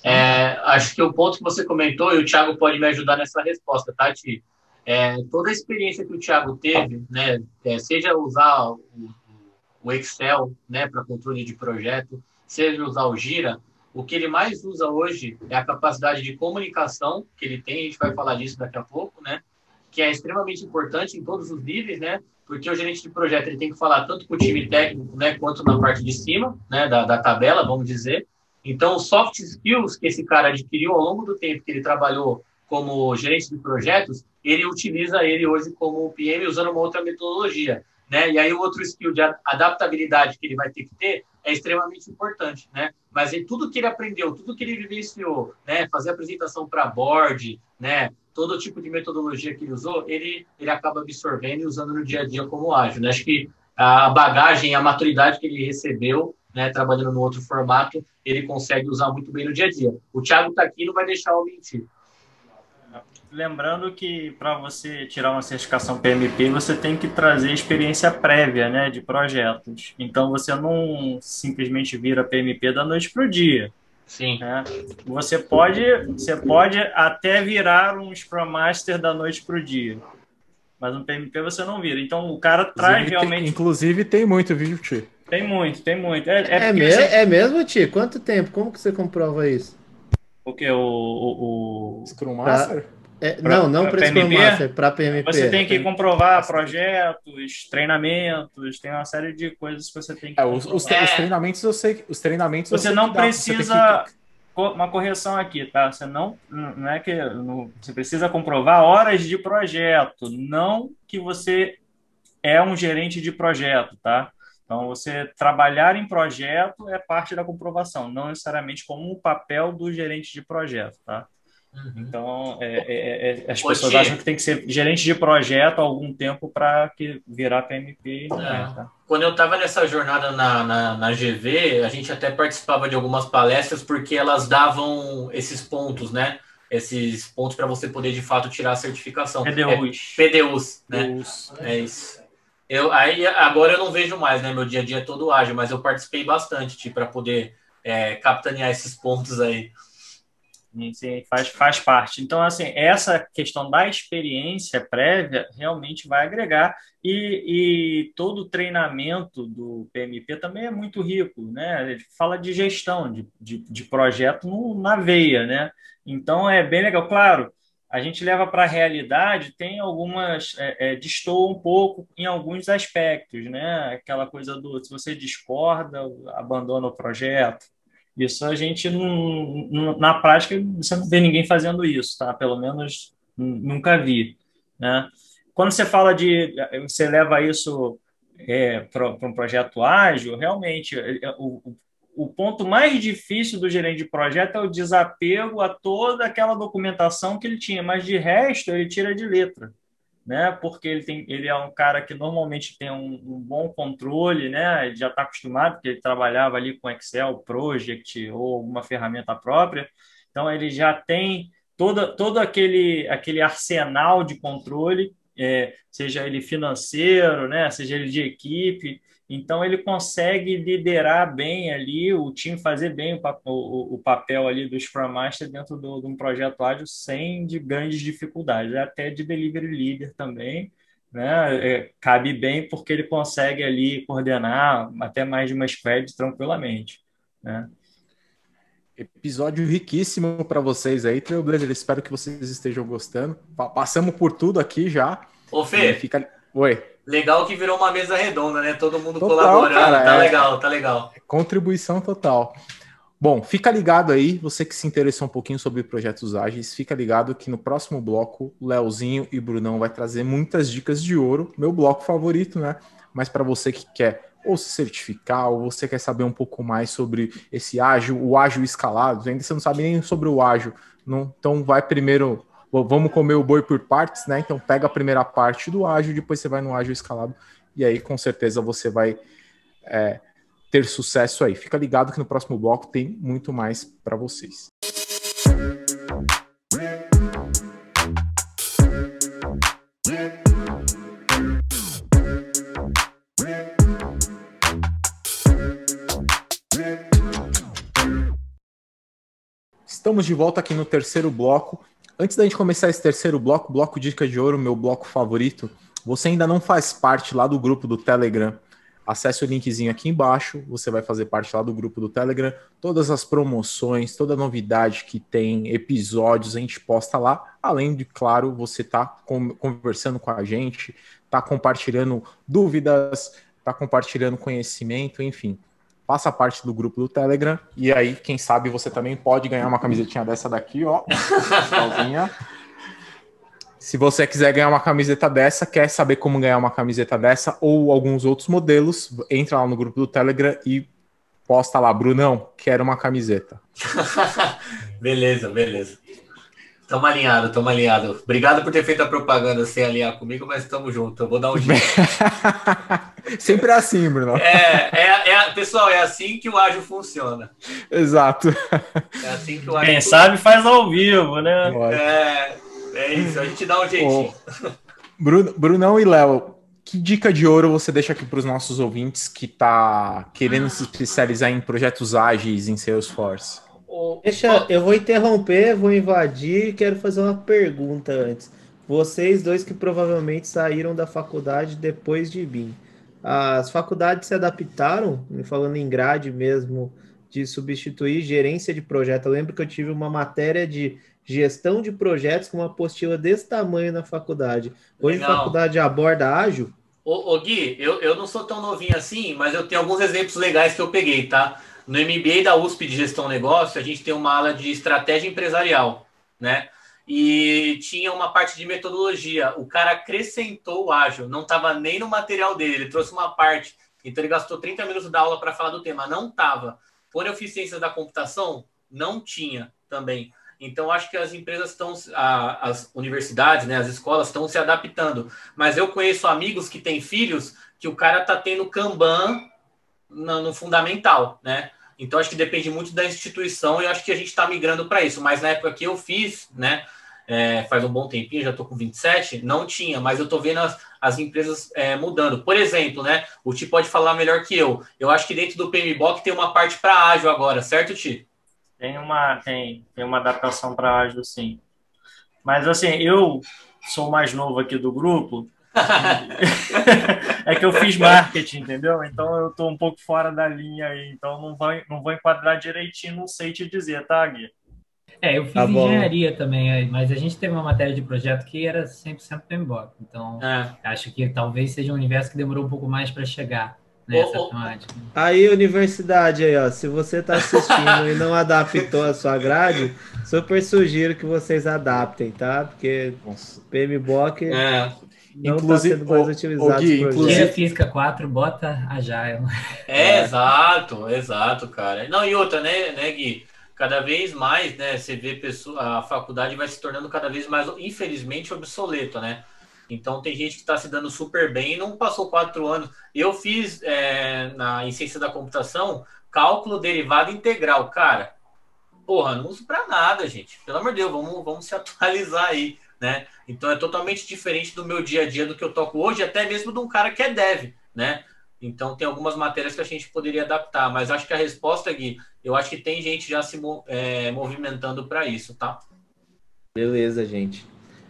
Speaker 3: É, acho que o ponto que você comentou, e o Thiago pode me ajudar nessa resposta, Tati. Tá, é, toda a experiência que o Thiago teve, né, é, seja usar o, o Excel né, para controle de projeto, seja usar o Gira, o que ele mais usa hoje é a capacidade de comunicação que ele tem, a gente vai falar disso daqui a pouco, né? Que é extremamente importante em todos os níveis, né? Porque o gerente de projeto ele tem que falar tanto com o time técnico, né, quanto na parte de cima, né, da, da tabela, vamos dizer. Então, os soft skills que esse cara adquiriu ao longo do tempo que ele trabalhou como gerente de projetos, ele utiliza ele hoje como PM usando uma outra metodologia, né? E aí o outro skill de adaptabilidade que ele vai ter que ter é extremamente importante, né? Mas em tudo que ele aprendeu, tudo que ele vivenciou, né? Fazer apresentação para board, né? Todo tipo de metodologia que ele usou, ele, ele acaba absorvendo e usando no dia a dia como ágil, né? Acho que a bagagem, a maturidade que ele recebeu, né? Trabalhando no outro formato, ele consegue usar muito bem no dia a dia. O Thiago está aqui, não vai deixar eu mentir.
Speaker 6: Lembrando que para você tirar uma certificação PMP, você tem que trazer experiência prévia né, de projetos. Então você não simplesmente vira PMP da noite para o dia.
Speaker 3: Sim.
Speaker 6: Né? Você, pode, você pode até virar um Scrum Master da noite para o dia. Mas um PMP você não vira. Então o cara traz
Speaker 2: inclusive,
Speaker 6: realmente.
Speaker 2: Tem, inclusive tem muito, viu,
Speaker 6: Ti? Tem muito, tem muito. É,
Speaker 4: é, é, me você... é mesmo, Ti? Quanto tempo? Como que você comprova isso?
Speaker 6: Porque o, o, o...
Speaker 2: Scrum Master?
Speaker 4: Pra... É, pra, não, não para PMP, para PMP.
Speaker 6: Você tem que comprovar projetos, treinamentos, tem uma série de coisas que você tem que.
Speaker 2: É, os, os, é. os, treinamentos eu sei, os treinamentos
Speaker 6: você não precisa que... uma correção aqui, tá? Você não, não é que não, você precisa comprovar horas de projeto, não que você é um gerente de projeto, tá? Então, você trabalhar em projeto é parte da comprovação, não necessariamente como um papel do gerente de projeto, tá? Uhum. Então, é, é, é, as pessoas acham que tem que ser gerente de projeto há algum tempo para que virar PMP. Não é, tá?
Speaker 3: Quando eu estava nessa jornada na, na, na, GV, a gente até participava de algumas palestras porque elas davam esses pontos, né? Esses pontos para você poder de fato tirar a certificação.
Speaker 6: PDUs.
Speaker 3: É, PDUs, né? PDUs. É isso. Eu, aí agora eu não vejo mais, né? Meu dia a dia é todo ágil, mas eu participei bastante tipo, para poder é, capitanear esses pontos aí.
Speaker 6: Faz, faz parte. Então, assim, essa questão da experiência prévia realmente vai agregar e, e todo o treinamento do PMP também é muito rico, né? Ele fala de gestão, de, de, de projeto no, na veia, né? Então, é bem legal. Claro, a gente leva para a realidade, tem algumas, é, é, destoa um pouco em alguns aspectos, né? Aquela coisa do, se você discorda, abandona o projeto, isso a gente não, na prática você não vê ninguém fazendo isso, tá? Pelo menos nunca vi, né? Quando você fala de você leva isso é, para um projeto ágil, realmente é, é, o, o ponto mais difícil do gerente de projeto é o desapego a toda aquela documentação que ele tinha, mas de resto ele tira de letra né? Porque ele, tem, ele é um cara que normalmente tem um, um bom controle, né? Ele já está acostumado, porque ele trabalhava ali com Excel, Project ou alguma ferramenta própria. Então ele já tem todo, todo aquele, aquele arsenal de controle, é, seja ele financeiro, né? Seja ele de equipe. Então ele consegue liderar bem ali o time, fazer bem o, o, o papel ali do Scrum Master dentro do, de um projeto ágil sem de grandes dificuldades, até de delivery leader também, né? É, cabe bem porque ele consegue ali coordenar até mais de uma squad tranquilamente, né?
Speaker 2: Episódio riquíssimo para vocês aí, Trailblazer. Espero que vocês estejam gostando. Passamos por tudo aqui já.
Speaker 3: Ô, Fê.
Speaker 2: Fica... Oi.
Speaker 3: Legal que virou uma mesa redonda, né? Todo mundo total, colaborando. Cara, tá é... legal, tá legal.
Speaker 2: Contribuição total. Bom, fica ligado aí, você que se interessou um pouquinho sobre projetos ágeis, fica ligado que no próximo bloco, o Leozinho e Brunão vai trazer muitas dicas de ouro, meu bloco favorito, né? Mas para você que quer ou se certificar, ou você quer saber um pouco mais sobre esse ágil, o ágil escalado, ainda você não sabe nem sobre o ágil, não, então vai primeiro vamos comer o boi por partes, né? Então pega a primeira parte do ágil, depois você vai no ágil escalado, e aí com certeza você vai é, ter sucesso aí. Fica ligado que no próximo bloco tem muito mais para vocês. Estamos de volta aqui no terceiro bloco Antes da gente começar esse terceiro bloco, bloco Dica de Ouro, meu bloco favorito, você ainda não faz parte lá do grupo do Telegram, acesse o linkzinho aqui embaixo, você vai fazer parte lá do grupo do Telegram. Todas as promoções, toda novidade que tem, episódios, a gente posta lá. Além de, claro, você tá conversando com a gente, tá compartilhando dúvidas, tá compartilhando conhecimento, enfim faça parte do grupo do Telegram. E aí, quem sabe, você também pode ganhar uma camisetinha dessa daqui, ó. Se você quiser ganhar uma camiseta dessa, quer saber como ganhar uma camiseta dessa ou alguns outros modelos, entra lá no grupo do Telegram e posta lá, Brunão, quero uma camiseta.
Speaker 3: beleza, beleza. Tamo alinhado, tamo alinhado. Obrigado por ter feito a propaganda sem alinhar comigo, mas tamo junto. Eu vou dar um jeito.
Speaker 2: Sempre é assim, Bruno.
Speaker 3: É, é, é, pessoal, é assim que o ágil funciona.
Speaker 2: Exato.
Speaker 3: É assim que o ágil
Speaker 6: Quem funciona. sabe faz ao vivo, né?
Speaker 3: É, é isso, a gente dá um jeitinho.
Speaker 2: Bruno, Brunão e Léo, que dica de ouro você deixa aqui para os nossos ouvintes que tá querendo se especializar em projetos ágeis em Salesforce?
Speaker 4: Deixa, eu vou interromper, vou invadir e quero fazer uma pergunta antes. Vocês dois que provavelmente saíram da faculdade depois de mim. As faculdades se adaptaram, falando em grade mesmo, de substituir gerência de projeto. Eu lembro que eu tive uma matéria de gestão de projetos com uma apostila desse tamanho na faculdade. Hoje Legal. a faculdade aborda ágil?
Speaker 3: Ô, ô Gui, eu, eu não sou tão novinho assim, mas eu tenho alguns exemplos legais que eu peguei, tá? No MBA da USP de Gestão Negócio, a gente tem uma aula de estratégia empresarial, né? E tinha uma parte de metodologia. O cara acrescentou o ágil, não estava nem no material dele, ele trouxe uma parte. Então ele gastou 30 minutos da aula para falar do tema. Não estava. Fiz ciências da computação, não tinha também. Então, acho que as empresas estão, as universidades, né, as escolas estão se adaptando. Mas eu conheço amigos que têm filhos que o cara está tendo Kanban no, no, fundamental, né? Então, acho que depende muito da instituição e acho que a gente está migrando para isso. Mas na época que eu fiz, né, é, faz um bom tempinho, já estou com 27, não tinha, mas eu estou vendo as, as empresas é, mudando. Por exemplo, né, o Ti pode falar melhor que eu. Eu acho que dentro do PMBOK tem uma parte para ágil agora, certo, Ti?
Speaker 6: Tem uma, tem, tem uma adaptação para ágil, sim. Mas assim, eu sou mais novo aqui do grupo. É que eu fiz marketing, entendeu? Então eu estou um pouco fora da linha aí, então não vou, não vou enquadrar direitinho, não sei te dizer, tá, Gui?
Speaker 5: É, eu fiz tá engenharia também, mas a gente teve uma matéria de projeto que era 100% PMBOK, então é. acho que talvez seja um universo que demorou um pouco mais para chegar nessa oh, temática.
Speaker 4: Aí, universidade aí, ó, se você está assistindo e não adaptou a sua grade, super sugiro que vocês adaptem, tá? Porque PMBOK é. Não está sendo mais utilizado. Gui,
Speaker 5: inclusive... Física 4, bota a Agile.
Speaker 3: É, exato, exato, cara. Não, e outra, né, né, Gui? Cada vez mais, né, você vê pessoa, a faculdade vai se tornando cada vez mais, infelizmente, obsoleto, né? Então tem gente que está se dando super bem e não passou quatro anos. Eu fiz é, na em ciência da computação cálculo derivado integral, cara. Porra, não uso para nada, gente. Pelo amor de Deus, vamos, vamos se atualizar aí, né? Então é totalmente diferente do meu dia a dia do que eu toco hoje, até mesmo de um cara que é dev, né? Então tem algumas matérias que a gente poderia adaptar, mas acho que a resposta, Gui, eu acho que tem gente já se é, movimentando para isso, tá?
Speaker 4: Beleza, gente.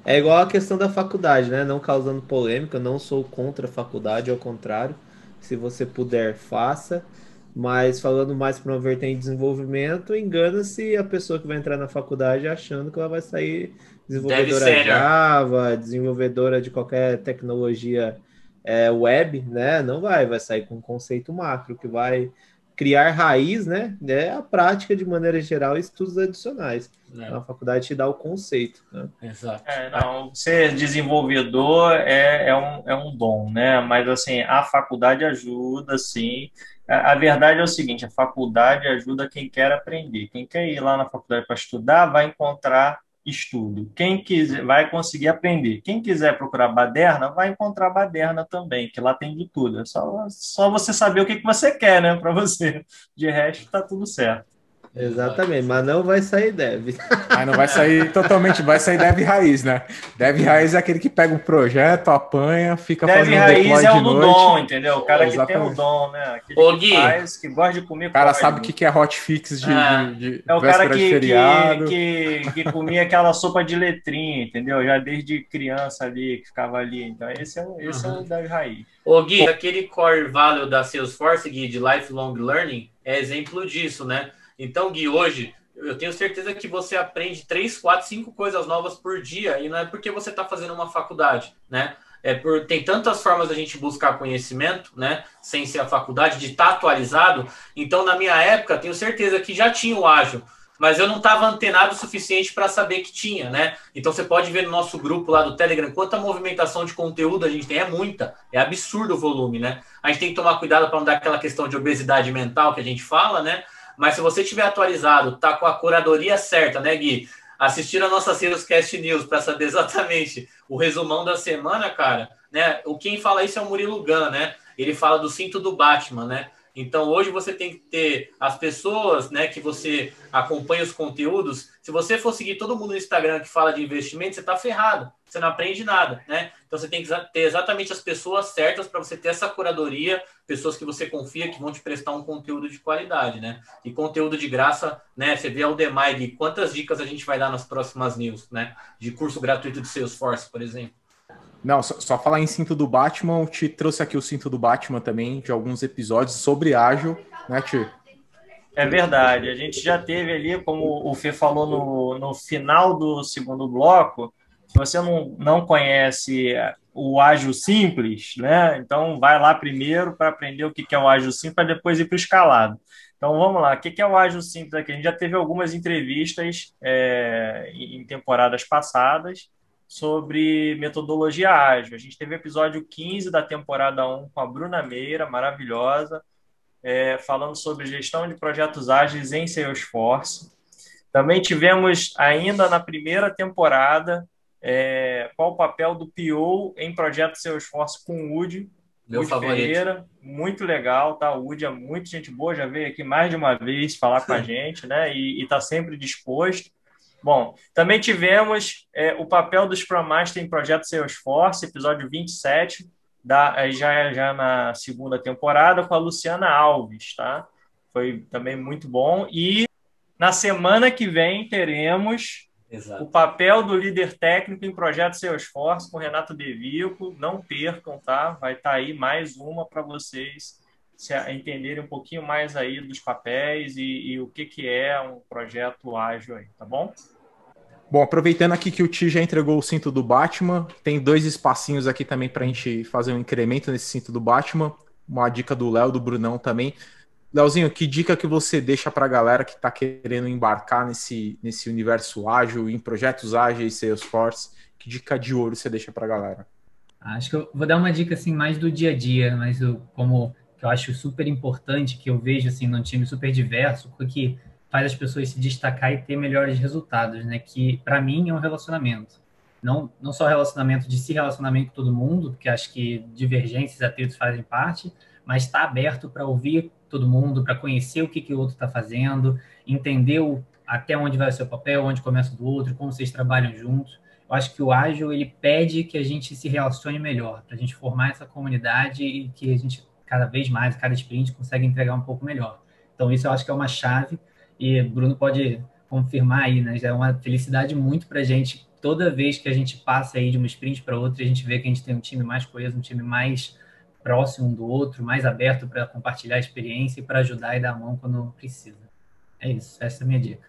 Speaker 4: É igual a questão da faculdade, né? Não causando polêmica, não sou contra a faculdade, ao contrário. Se você puder, faça. Mas falando mais para uma vertente de desenvolvimento, engana-se a pessoa que vai entrar na faculdade achando que ela vai sair desenvolvedora? Java, desenvolvedora de qualquer tecnologia é, web, né? Não vai, vai sair com um conceito macro que vai criar raiz, né? É a prática de maneira geral, estudos adicionais. É. Então, a faculdade te dá o conceito. Né?
Speaker 6: Exato. É, não, ser desenvolvedor é, é, um, é um dom, né? Mas assim, a faculdade ajuda, sim. A, a verdade é o seguinte: a faculdade ajuda quem quer aprender. Quem quer ir lá na faculdade para estudar vai encontrar estudo. Quem quiser vai conseguir aprender. Quem quiser procurar baderna, vai encontrar baderna também, que lá tem de tudo. É só, só você saber o que, que você quer, né, para você. De resto, está tudo certo.
Speaker 4: Exatamente, mas não vai sair dev.
Speaker 2: Aí não vai sair totalmente, vai sair dev raiz, né? Dev raiz é aquele que pega um projeto, apanha, fica dev fazendo
Speaker 6: raiz é o do dom, entendeu? O cara Exatamente. que tem o dom, né? Aquele Ô, Gui, que faz, que gosta de comer.
Speaker 2: O cara sabe o que, que é hotfix de,
Speaker 6: é.
Speaker 2: de, de
Speaker 6: É o cara que, que, que, que, comia aquela sopa de letrinha, entendeu? Já desde criança ali, que ficava ali. Então esse é, esse uhum. é o dev raiz.
Speaker 3: Ô, Gui, Pô. aquele core value da Salesforce, Gui, de lifelong learning, é exemplo disso, né? Então, Gui, hoje eu tenho certeza que você aprende três, quatro, cinco coisas novas por dia e não é porque você está fazendo uma faculdade, né? É por, tem tantas formas da gente buscar conhecimento, né? Sem ser a faculdade, de estar tá atualizado. Então, na minha época, tenho certeza que já tinha o ágil, mas eu não estava antenado o suficiente para saber que tinha, né? Então você pode ver no nosso grupo lá do Telegram quanta movimentação de conteúdo a gente tem, é muita, é absurdo o volume, né? A gente tem que tomar cuidado para não dar aquela questão de obesidade mental que a gente fala, né? Mas se você tiver atualizado, tá com a curadoria certa, né, Gui? Assistir a nossa Salescast News para saber exatamente o resumão da semana, cara, né? O quem fala isso é o Murilo Gun, né? Ele fala do cinto do Batman, né? Então hoje você tem que ter as pessoas, né, que você acompanha os conteúdos. Se você for seguir todo mundo no Instagram que fala de investimento, você está ferrado. Você não aprende nada, né? Então você tem que ter exatamente as pessoas certas para você ter essa curadoria, pessoas que você confia que vão te prestar um conteúdo de qualidade, né? E conteúdo de graça, né? Você vê o Demai, quantas dicas a gente vai dar nas próximas news, né? De curso gratuito de Salesforce, por exemplo.
Speaker 2: Não, só, só, falar em cinto do Batman, eu te trouxe aqui o cinto do Batman também, de alguns episódios sobre ágil, né, Ti?
Speaker 6: É verdade. A gente já teve ali, como o Fê falou no, no final do segundo bloco, se você não, não conhece o ágil simples, né? Então vai lá primeiro para aprender o que é o ágil simples, para depois ir para o escalado. Então vamos lá, o que é o ágil simples aqui? A gente já teve algumas entrevistas é, em temporadas passadas sobre metodologia ágil. A gente teve o episódio 15 da temporada 1 com a Bruna Meira, maravilhosa, é, falando sobre gestão de projetos ágeis em Salesforce. Também tivemos ainda na primeira temporada é, qual o papel do PO em projeto Salesforce com o Woody.
Speaker 3: Meu Woody favorito. Ferreira,
Speaker 6: muito legal, tá? O Woody é muito gente boa, já veio aqui mais de uma vez falar com a gente, né? E está sempre disposto. Bom, também tivemos é, o papel do Scrum Master em projeto Salesforce, episódio 27, da, já, já na segunda temporada, com a Luciana Alves, tá? Foi também muito bom. E na semana que vem teremos Exato. o papel do líder técnico em projeto Salesforce com Renato Devico. Não percam, tá? Vai estar tá aí mais uma para vocês se entenderem um pouquinho mais aí dos papéis e, e, o que, que é um projeto ágil aí, tá bom?
Speaker 2: Bom, aproveitando aqui que o Ti já entregou o cinto do Batman, tem dois espacinhos aqui também para a gente fazer um incremento nesse cinto do Batman. Uma dica do Léo, do Brunão também. Leozinho, que dica que você deixa para a galera que está querendo embarcar nesse, nesse universo ágil, em projetos ágeis, Salesforce? Que dica de ouro você deixa para a galera?
Speaker 5: Acho que eu vou dar uma dica assim mais do dia a dia, mas eu, como que eu acho super importante, que eu vejo assim num time super diverso, que faz as pessoas se destacar e ter melhores resultados, né? Que para mim é um relacionamento. Não, não só relacionamento de se relacionamento com todo mundo, porque acho que divergências atritos fazem parte, mas está aberto para ouvir todo mundo, para conhecer o que, que o outro está fazendo, entender o, até onde vai o seu papel, onde começa o do outro, como vocês trabalham juntos. Eu acho que o ágil ele pede que a gente se relacione melhor, para a gente formar essa comunidade e que a gente cada vez mais, cada sprint, consegue entregar um pouco melhor. Então, isso eu acho que é uma chave e Bruno pode confirmar aí, né? Já é uma felicidade muito para a gente. Toda vez que a gente passa aí de uma sprint para outra, a gente vê que a gente tem um time mais coeso, um time mais próximo do outro, mais aberto para compartilhar a experiência e para ajudar e dar a mão quando precisa. É isso, essa é a minha dica.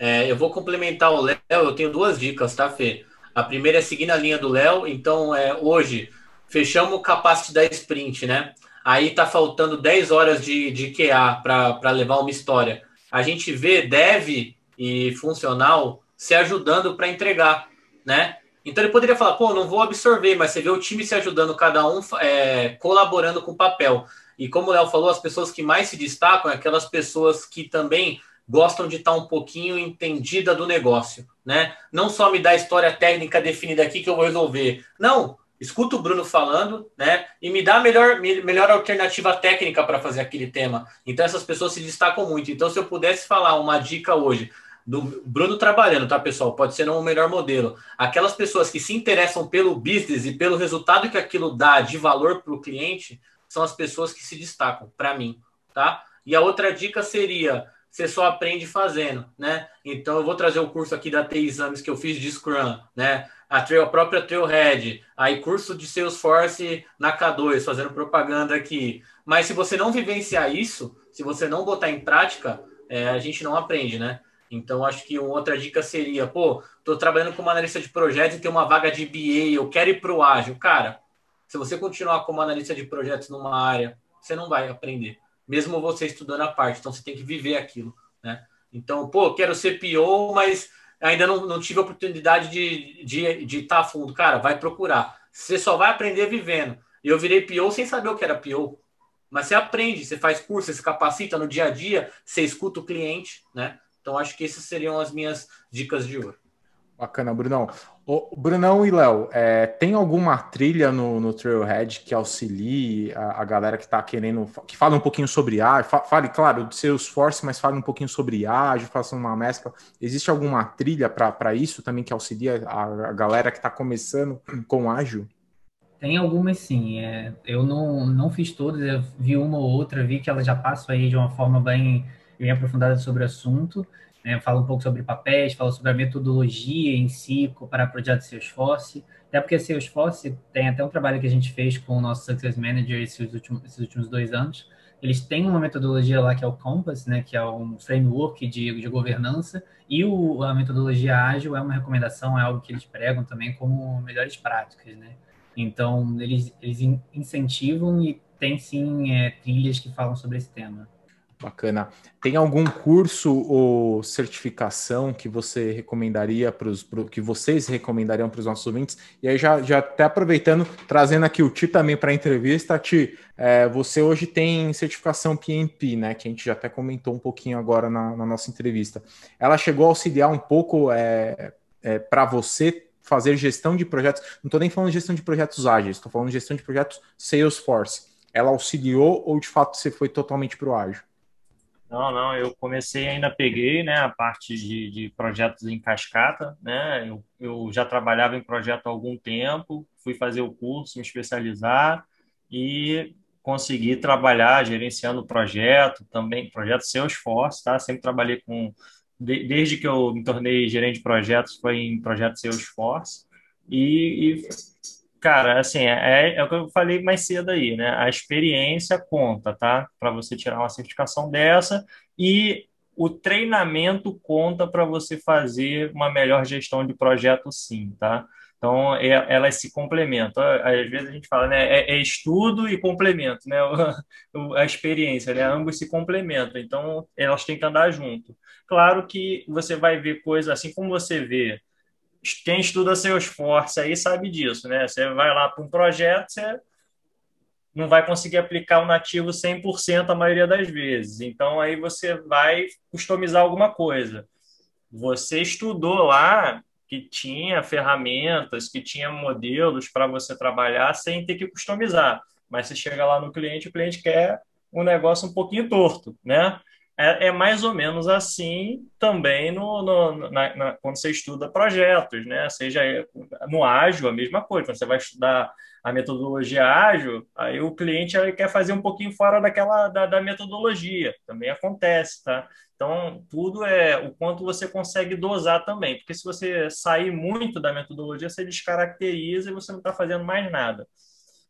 Speaker 3: É, eu vou complementar o Léo, eu tenho duas dicas, tá, Fê? A primeira é seguir na linha do Léo, então é, hoje fechamos o capacity da sprint, né? Aí tá faltando 10 horas de, de QA para levar uma história. A gente vê dev e funcional se ajudando para entregar, né? Então ele poderia falar, pô, não vou absorver, mas você vê o time se ajudando, cada um é, colaborando com o papel. E como o Léo falou, as pessoas que mais se destacam é aquelas pessoas que também gostam de estar um pouquinho entendida do negócio, né? Não só me dá a história técnica definida aqui que eu vou resolver. Não, escuta o Bruno falando, né? E me dá a melhor, melhor alternativa técnica para fazer aquele tema. Então essas pessoas se destacam muito. Então se eu pudesse falar uma dica hoje, do Bruno trabalhando, tá, pessoal? Pode ser não o melhor modelo. Aquelas pessoas que se interessam pelo business e pelo resultado que aquilo dá de valor para o cliente são as pessoas que se destacam, para mim, tá? E a outra dica seria: você só aprende fazendo, né? Então eu vou trazer o curso aqui da T Exames que eu fiz de Scrum, né? A, trail, a própria Trailhead, aí curso de Salesforce na K2, fazendo propaganda aqui. Mas se você não vivenciar isso, se você não botar em prática, é, a gente não aprende, né? Então, acho que outra dica seria, pô, tô trabalhando como analista de projetos e tem uma vaga de BA, eu quero ir para o ágil. Cara, se você continuar como analista de projetos numa área, você não vai aprender, mesmo você estudando a parte. Então, você tem que viver aquilo, né? Então, pô, quero ser PO, mas ainda não, não tive a oportunidade de, de, de estar a fundo. Cara, vai procurar. Você só vai aprender vivendo. Eu virei PO sem saber o que era PO. Mas você aprende, você faz curso, você se capacita no dia a dia, você escuta o cliente, né? Então, acho que essas seriam as minhas dicas de ouro.
Speaker 2: Bacana, Brunão. O Brunão e Léo, é, tem alguma trilha no, no Trailhead que auxilie a, a galera que está querendo, que fala um pouquinho sobre ágil, fale, claro, de Salesforce, mas fale um pouquinho sobre ágil, faça uma mescla. Existe alguma trilha para isso também que auxilia a, a galera que está começando com ágil?
Speaker 5: Tem algumas sim. É, eu não, não fiz todas, eu vi uma ou outra, vi que elas já passam aí de uma forma bem bem aprofundada sobre o assunto. Né? Fala um pouco sobre papéis, fala sobre a metodologia em si para projeto Salesforce. Até porque Salesforce tem até um trabalho que a gente fez com o nosso Success Manager esses últimos, esses últimos dois anos. Eles têm uma metodologia lá que é o Compass, né, que é um framework de, de governança, e o, a metodologia ágil é uma recomendação, é algo que eles pregam também como melhores práticas, né? Então, eles, eles incentivam e tem sim é, trilhas que falam sobre esse tema.
Speaker 2: Bacana. Tem algum curso ou certificação que você recomendaria para os que vocês recomendariam para os nossos ouvintes? E aí, já, já até aproveitando, trazendo aqui o Ti também para a entrevista, Ti, é, você hoje tem certificação PMP, né? Que a gente já até comentou um pouquinho agora na, na nossa entrevista. Ela chegou a auxiliar um pouco é, é, para você fazer gestão de projetos. Não estou nem falando de gestão de projetos ágeis, estou falando de gestão de projetos Salesforce. Ela auxiliou ou de fato você foi totalmente para o ágil?
Speaker 6: Não, não, eu comecei ainda peguei, né, a parte de, de projetos em cascata, né, eu, eu já trabalhava em projeto há algum tempo, fui fazer o curso, me especializar e consegui trabalhar gerenciando o projeto, também projeto Salesforce, tá, sempre trabalhei com, de, desde que eu me tornei gerente de projetos, foi em projeto Salesforce e, e Cara, assim, é, é, o que eu falei mais cedo aí, né? A experiência conta, tá? Para você tirar uma certificação dessa e o treinamento conta para você fazer uma melhor gestão de projeto, sim, tá? Então, é, elas se complementam. Às vezes a gente fala, né? É, é estudo e complemento, né? a experiência, né? Ambos se complementam. Então, elas têm que andar junto. Claro que você vai ver coisas, assim como você vê quem estuda esforço aí sabe disso, né? Você vai lá para um projeto, você não vai conseguir aplicar o nativo 100% a maioria das vezes. Então, aí você vai customizar alguma coisa. Você estudou lá que tinha ferramentas, que tinha modelos para você trabalhar sem ter que customizar. Mas você chega lá no cliente, o cliente quer um negócio um pouquinho torto, né? É, é, mais ou menos assim também no, no na, na, quando você estuda projetos, né? Seja no ágil, a mesma coisa. Quando você vai estudar a metodologia ágil, aí o cliente quer fazer um pouquinho fora daquela da, da, metodologia. Também acontece, tá? Então, tudo é o quanto você consegue dosar também. Porque se você sair muito da metodologia, você descaracteriza e você não está fazendo mais nada.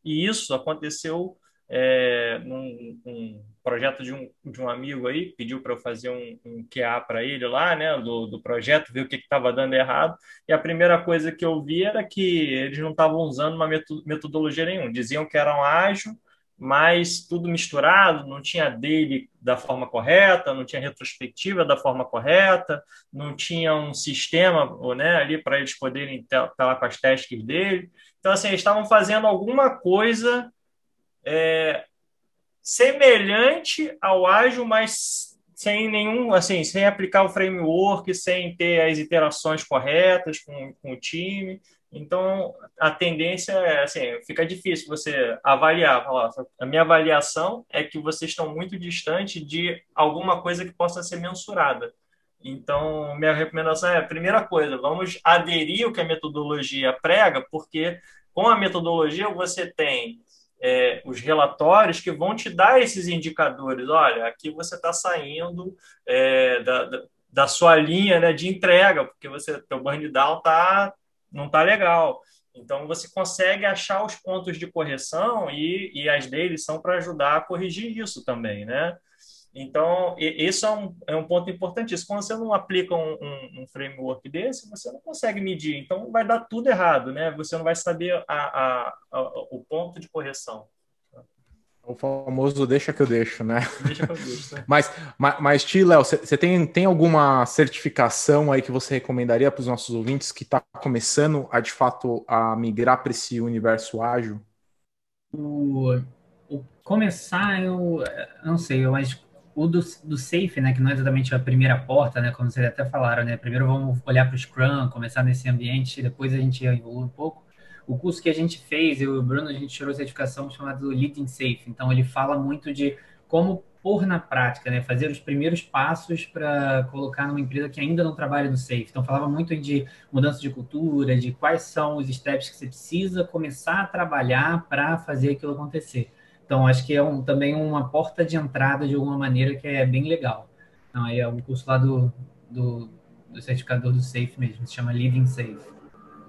Speaker 6: E isso aconteceu é, num, um projeto de um, de um amigo aí, pediu para eu fazer um, um QA para ele lá, né, do, do projeto, ver o que estava dando errado. E a primeira coisa que eu vi era que eles não estavam usando uma metodologia nenhuma. Diziam que eram ágil, mas tudo misturado, não tinha dele da forma correta, não tinha retrospectiva da forma correta, não tinha um sistema né, ali para eles poderem estar com as tasks dele. Então, assim, eles estavam fazendo alguma coisa é, semelhante ao ágil, mas sem nenhum, assim, sem aplicar o framework, sem ter as iterações corretas com, com o time. Então, a tendência é, assim, fica difícil você avaliar. Falar, a minha avaliação é que vocês estão muito distante de alguma coisa que possa ser mensurada. Então, minha recomendação é, primeira coisa, vamos aderir o que a metodologia prega, porque com a metodologia você tem é, os relatórios que vão te dar esses indicadores. Olha, aqui você está saindo é, da, da, da, sua linha né, de entrega, porque você teu burn down tá, não está legal. Então você consegue achar os pontos de correção e, e as deles são para ajudar a corrigir isso também, né? Então, isso é um, é um ponto importantíssimo. Quando você não aplica um, um, um, framework desse, você não consegue medir. Então, vai dar tudo errado, né? Você não vai saber a, a, a, o ponto de correção.
Speaker 2: O famoso deixa que eu deixo, né?
Speaker 6: Deixa que eu deixo. Né?
Speaker 2: mas, mas, mas Ti, Léo, você tem, tem alguma certificação aí que você recomendaria para os nossos ouvintes que está começando a, de fato, a migrar para esse universo ágil?
Speaker 5: O, o começar, eu não sei, mas o do, do Safe, né, que não é exatamente a primeira porta, né, como vocês até falaram, né, primeiro vamos olhar para o Scrum, começar nesse ambiente, depois a gente evolui um pouco. O curso que a gente fez, eu e o Bruno, a gente tirou certificação chamado Leading Safe, então ele fala muito de como pôr na prática, né, fazer os primeiros passos para colocar numa empresa que ainda não trabalha no Safe. Então falava muito de mudança de cultura, de quais são os steps que você precisa começar a trabalhar para fazer aquilo acontecer. Então, acho que é um, também uma porta de entrada de alguma maneira que é bem legal. Então, aí é um curso lá do, do, do certificador do Safe mesmo, se chama Living Safe.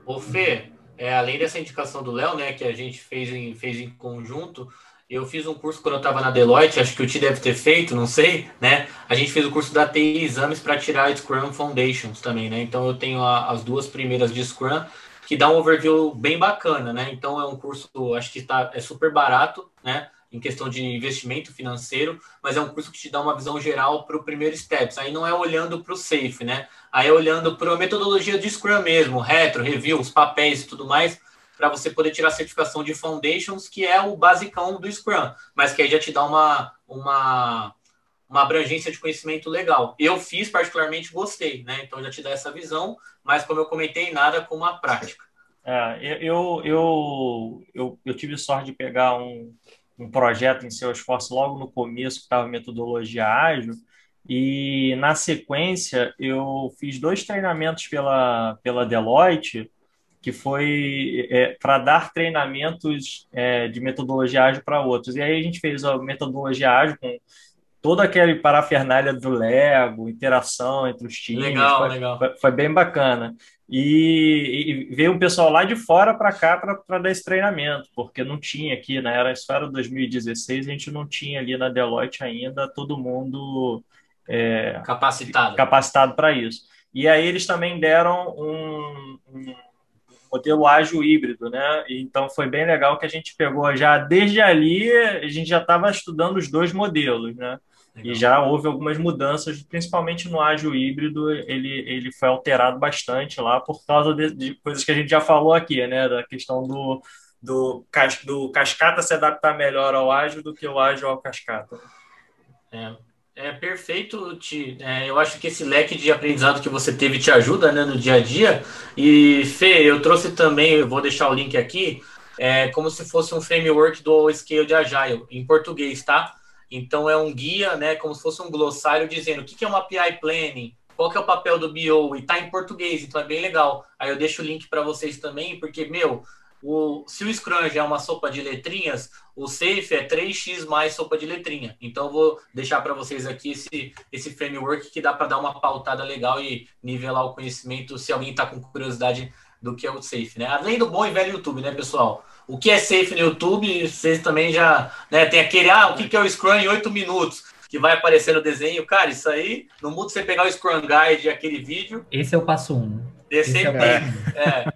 Speaker 3: Ô Fê, é, além dessa indicação do Léo, né, que a gente fez em, fez em conjunto, eu fiz um curso quando eu estava na Deloitte, acho que o Ti deve ter feito, não sei, né? A gente fez o curso da TI Exames para tirar Scrum Foundations também, né? Então eu tenho a, as duas primeiras de Scrum que dá um overview bem bacana, né? Então é um curso, acho que está é super barato, né? em questão de investimento financeiro, mas é um curso que te dá uma visão geral para o primeiro steps. Aí não é olhando para o safe, né? Aí é olhando para a metodologia de Scrum mesmo, retro, review, os papéis e tudo mais, para você poder tirar a certificação de Foundations, que é o basicão do Scrum, mas que aí já te dá uma, uma, uma abrangência de conhecimento legal. Eu fiz, particularmente, gostei, né? Então já te dá essa visão, mas como eu comentei, nada como a prática.
Speaker 6: É, eu, eu, eu, eu tive sorte de pegar um, um projeto em Salesforce logo no começo, que estava metodologia ágil, e na sequência eu fiz dois treinamentos pela, pela Deloitte, que foi é, para dar treinamentos é, de metodologia ágil para outros. E aí a gente fez a metodologia ágil com toda aquela parafernália do Lego, interação entre os times.
Speaker 3: Legal,
Speaker 6: foi,
Speaker 3: legal.
Speaker 6: Foi, foi bem bacana. E, e, veio um pessoal lá de fora para cá para dar esse treinamento, porque não tinha aqui, na era, isso era 2016, a gente não tinha ali na Deloitte ainda todo mundo é,
Speaker 3: capacitado
Speaker 6: capacitado para isso. E aí eles também deram um, um modelo ágil híbrido, né? Então foi bem legal que a gente pegou já desde ali, a gente já estava estudando os dois modelos, né? Legal. E já houve algumas mudanças, principalmente no ágil híbrido, ele, ele foi alterado bastante lá por causa de, de coisas que a gente já falou aqui, né? Da questão do, do, do cascata se adaptar melhor ao ágil do que o ágil ao cascata.
Speaker 3: É, é perfeito, Ti. É, eu acho que esse leque de aprendizado que você teve te ajuda né, no dia a dia. E, Fê, eu trouxe também, eu vou deixar o link aqui, é, como se fosse um framework do Scale de Agile, em português, tá? Então é um guia, né, como se fosse um glossário dizendo o que é uma PI Planning, qual que é o papel do BO, e tá em português, então é bem legal. Aí eu deixo o link para vocês também, porque, meu, o, se o Scrum já é uma sopa de letrinhas, o Safe é 3x mais sopa de letrinha. Então eu vou deixar para vocês aqui esse, esse framework que dá para dar uma pautada legal e nivelar o conhecimento se alguém está com curiosidade do que é o Safe, né? Além do bom e velho YouTube, né, pessoal? O que é safe no YouTube, vocês também já. Né, tem aquele, ah, o que é o Scrum em 8 minutos, que vai aparecer no desenho. Cara, isso aí, não muda você pegar o Scrum Guide, aquele vídeo.
Speaker 5: Esse é o passo 1. Um.
Speaker 3: Esse, é, o é.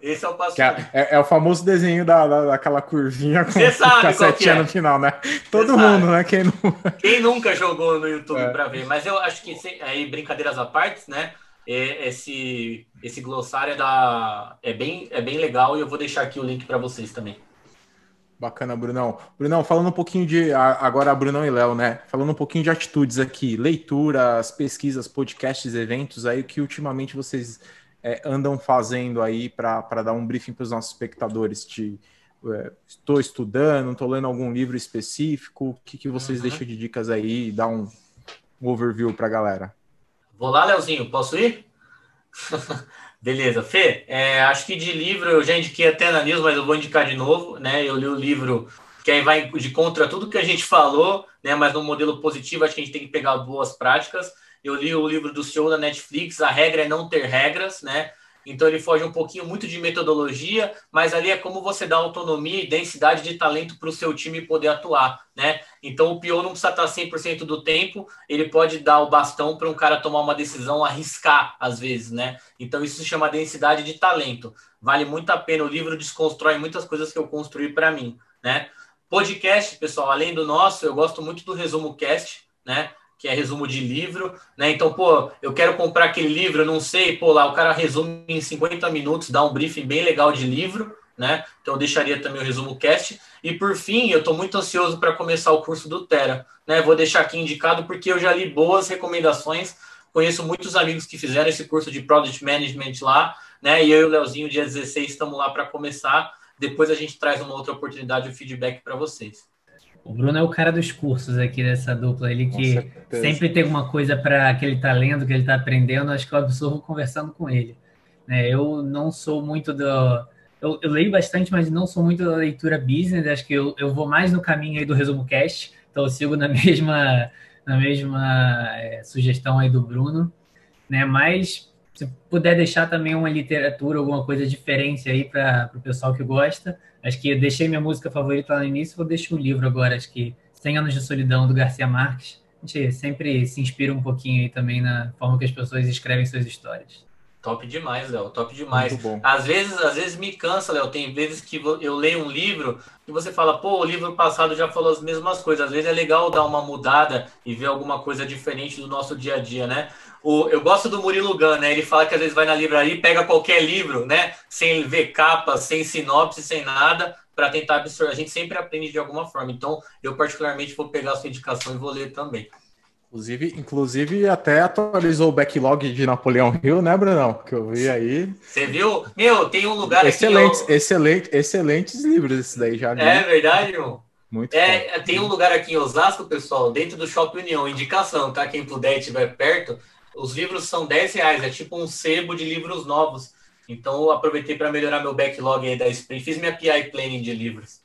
Speaker 3: Esse é o passo
Speaker 2: é, é, é, o famoso desenho da, da, daquela curvinha com
Speaker 3: Você sabe
Speaker 2: cacetinha é. no final, né? Todo mundo, né? Quem, não...
Speaker 3: Quem nunca jogou no YouTube é. para ver. Mas eu acho que, aí, brincadeiras à parte, né? Esse, esse glossário é, da, é, bem, é bem legal e eu vou deixar aqui o link para vocês também.
Speaker 2: Bacana, Brunão. Brunão, falando um pouquinho de. Agora, Brunão e Léo, né? Falando um pouquinho de atitudes aqui, leituras, pesquisas, podcasts, eventos aí, o que ultimamente vocês é, andam fazendo aí para dar um briefing para os nossos espectadores? De, é, estou estudando, estou lendo algum livro específico? O que, que vocês uhum. deixam de dicas aí? Dá um, um overview para a galera.
Speaker 3: Vou lá, Leozinho, posso ir? Beleza, Fê, é, acho que de livro eu já indiquei até na news, mas eu vou indicar de novo, né? Eu li o livro que aí vai de contra tudo que a gente falou, né? Mas no modelo positivo, acho que a gente tem que pegar boas práticas. Eu li o livro do CEO da Netflix, A Regra é Não Ter Regras, né? Então ele foge um pouquinho muito de metodologia, mas ali é como você dá autonomia e densidade de talento para o seu time poder atuar, né? Então o PO não precisa estar 100% do tempo, ele pode dar o bastão para um cara tomar uma decisão, arriscar às vezes, né? Então isso se chama densidade de talento. Vale muito a pena, o livro desconstrói muitas coisas que eu construí para mim, né? Podcast, pessoal, além do nosso, eu gosto muito do Resumo Cast, né? Que é resumo de livro, né? Então, pô, eu quero comprar aquele livro, eu não sei, pô, lá o cara resume em 50 minutos, dá um briefing bem legal de livro, né? Então eu deixaria também o resumo cast. E por fim, eu estou muito ansioso para começar o curso do Terra, né? Vou deixar aqui indicado porque eu já li boas recomendações, conheço muitos amigos que fizeram esse curso de Product Management lá, né? E eu e o Leozinho, dia 16, estamos lá para começar. Depois a gente traz uma outra oportunidade, o feedback para vocês.
Speaker 5: O Bruno é o cara dos cursos aqui dessa dupla, ele que sempre tem uma coisa para que ele está lendo, que ele está aprendendo, acho que eu absorvo conversando com ele. É, eu não sou muito do. Eu, eu, leio bastante, mas não sou muito da leitura business, acho que eu, eu vou mais no caminho aí do resumo cast, então eu sigo na mesma, na mesma é, sugestão aí do Bruno, né? Mas se puder deixar também uma literatura, alguma coisa diferente aí para o pessoal que gosta. Acho que eu deixei minha música favorita lá no início, vou deixar o livro agora, acho que 100 Anos de Solidão, do Garcia Marques. A gente sempre se inspira um pouquinho aí também na forma que as pessoas escrevem suas histórias.
Speaker 3: Top demais, Léo, top demais. Às vezes, às vezes me cansa, Léo. Tem vezes que eu leio um livro e você fala, pô, o livro passado já falou as mesmas coisas. Às vezes é legal dar uma mudada e ver alguma coisa diferente do nosso dia a dia, né? O, eu gosto do Murilo Gun, né? Ele fala que às vezes vai na livraria e pega qualquer livro, né? Sem ver capa, sem sinopse, sem nada, para tentar absorver. A gente sempre aprende de alguma forma. Então, eu particularmente vou pegar a sua indicação e vou ler também.
Speaker 2: Inclusive, inclusive, até atualizou o backlog de Napoleão Hill, né, Brunão? Que eu vi aí.
Speaker 3: Você viu? Meu, tem um lugar
Speaker 2: excelentes, aqui. Eu... Excelentes, excelentes livros esse daí já.
Speaker 3: É verdade, irmão. Muito é, bom. Tem um lugar aqui em Osasco, pessoal, dentro do Shopping União, indicação, tá? Quem puder e estiver perto, os livros são 10 reais, é tipo um sebo de livros novos. Então eu aproveitei para melhorar meu backlog aí da Spring, fiz minha PI planning de livros.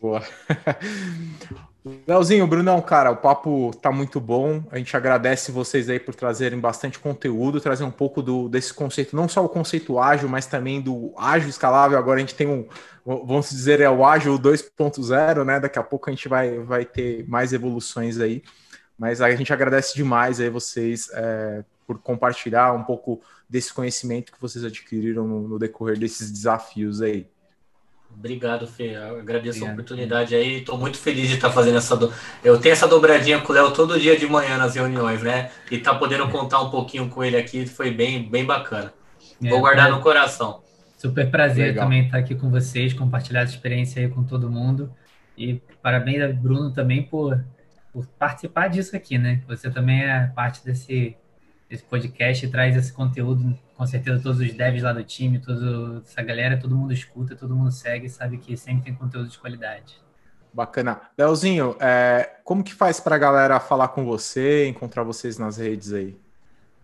Speaker 2: Boa. Leozinho, Brunão, cara, o papo tá muito bom. A gente agradece vocês aí por trazerem bastante conteúdo, trazer um pouco do, desse conceito, não só o conceito ágil, mas também do ágil escalável. Agora a gente tem um, vamos dizer, é o ágil 2.0, né? Daqui a pouco a gente vai, vai ter mais evoluções aí. Mas a gente agradece demais aí vocês é, por compartilhar um pouco desse conhecimento que vocês adquiriram no, no decorrer desses desafios aí.
Speaker 3: Obrigado, Fê. Eu agradeço Obrigado, a oportunidade aí. Estou muito feliz de estar fazendo essa. Do... Eu tenho essa dobradinha com o Léo todo dia de manhã nas reuniões, né? E tá podendo contar um pouquinho com ele aqui foi bem, bem bacana. É, Vou guardar é... no coração.
Speaker 5: Super prazer Legal. também estar aqui com vocês, compartilhar essa experiência aí com todo mundo. E parabéns, Bruno, também por, por participar disso aqui, né? Você também é parte desse, desse podcast e traz esse conteúdo com certeza todos os devs lá do time, toda essa galera, todo mundo escuta, todo mundo segue, sabe que sempre tem conteúdo de qualidade.
Speaker 2: Bacana. Leozinho, é, como que faz para a galera falar com você, encontrar vocês nas redes aí?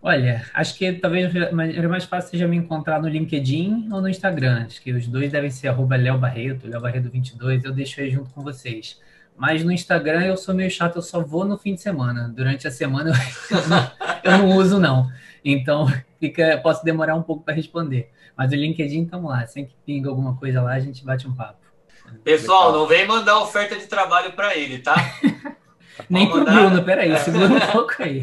Speaker 5: Olha, acho que talvez era mais fácil seja me encontrar no LinkedIn ou no Instagram. Acho que os dois devem ser arroba Léo Barreto, Léo Barreto 22, eu deixo aí junto com vocês. Mas no Instagram eu sou meio chato, eu só vou no fim de semana. Durante a semana eu não, eu não uso, não. Então, fica, posso demorar um pouco para responder. Mas o LinkedIn, estamos lá. Sempre que pinga alguma coisa lá, a gente bate um papo.
Speaker 3: Pessoal, não vem mandar oferta de trabalho para ele, tá?
Speaker 5: Nem para o Bruno, peraí, segura um pouco aí.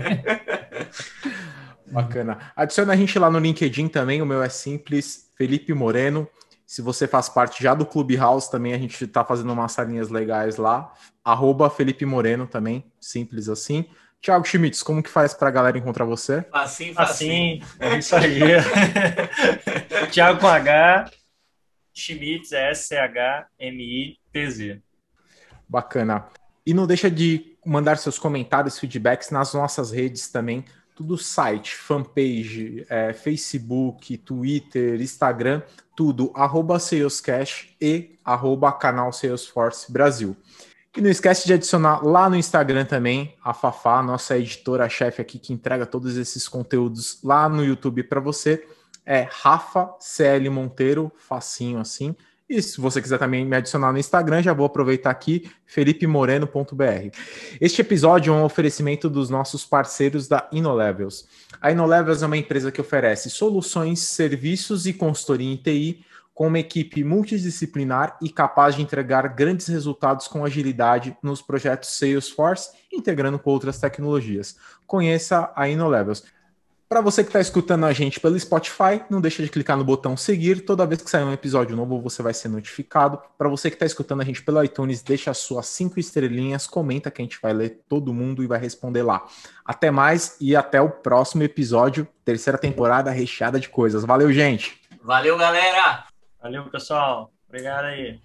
Speaker 2: Bacana. Adiciona a gente lá no LinkedIn também, o meu é simples, Felipe Moreno. Se você faz parte já do Clubhouse também, a gente está fazendo umas salinhas legais lá. Arroba Felipe Moreno também, simples assim. Thiago Schmitz, como que faz para a galera encontrar você?
Speaker 6: Assim, assim. É isso aí. Thiago com H, Schmitz, S-C-H-M-I-T-Z.
Speaker 2: Bacana. E não deixa de mandar seus comentários, feedbacks nas nossas redes também. Tudo site, fanpage, é, Facebook, Twitter, Instagram, tudo, arroba Salescash e arroba canal Salesforce Brasil. E não esquece de adicionar lá no Instagram também a Fafá, nossa editora-chefe aqui que entrega todos esses conteúdos lá no YouTube para você. É Rafa CL Monteiro, facinho assim. E se você quiser também me adicionar no Instagram, já vou aproveitar aqui, felipemoreno.br. Este episódio é um oferecimento dos nossos parceiros da InnoLevels. A InnoLevels é uma empresa que oferece soluções, serviços e consultoria em TI com uma equipe multidisciplinar e capaz de entregar grandes resultados com agilidade nos projetos Salesforce, integrando com outras tecnologias. Conheça a InnoLevels. Para você que está escutando a gente pelo Spotify, não deixa de clicar no botão seguir. Toda vez que sair um episódio novo, você vai ser notificado. Para você que está escutando a gente pelo iTunes, deixa as suas cinco estrelinhas, comenta que a gente vai ler todo mundo e vai responder lá. Até mais e até o próximo episódio, terceira temporada recheada de coisas. Valeu, gente!
Speaker 3: Valeu, galera!
Speaker 6: Valeu, pessoal. Obrigado aí.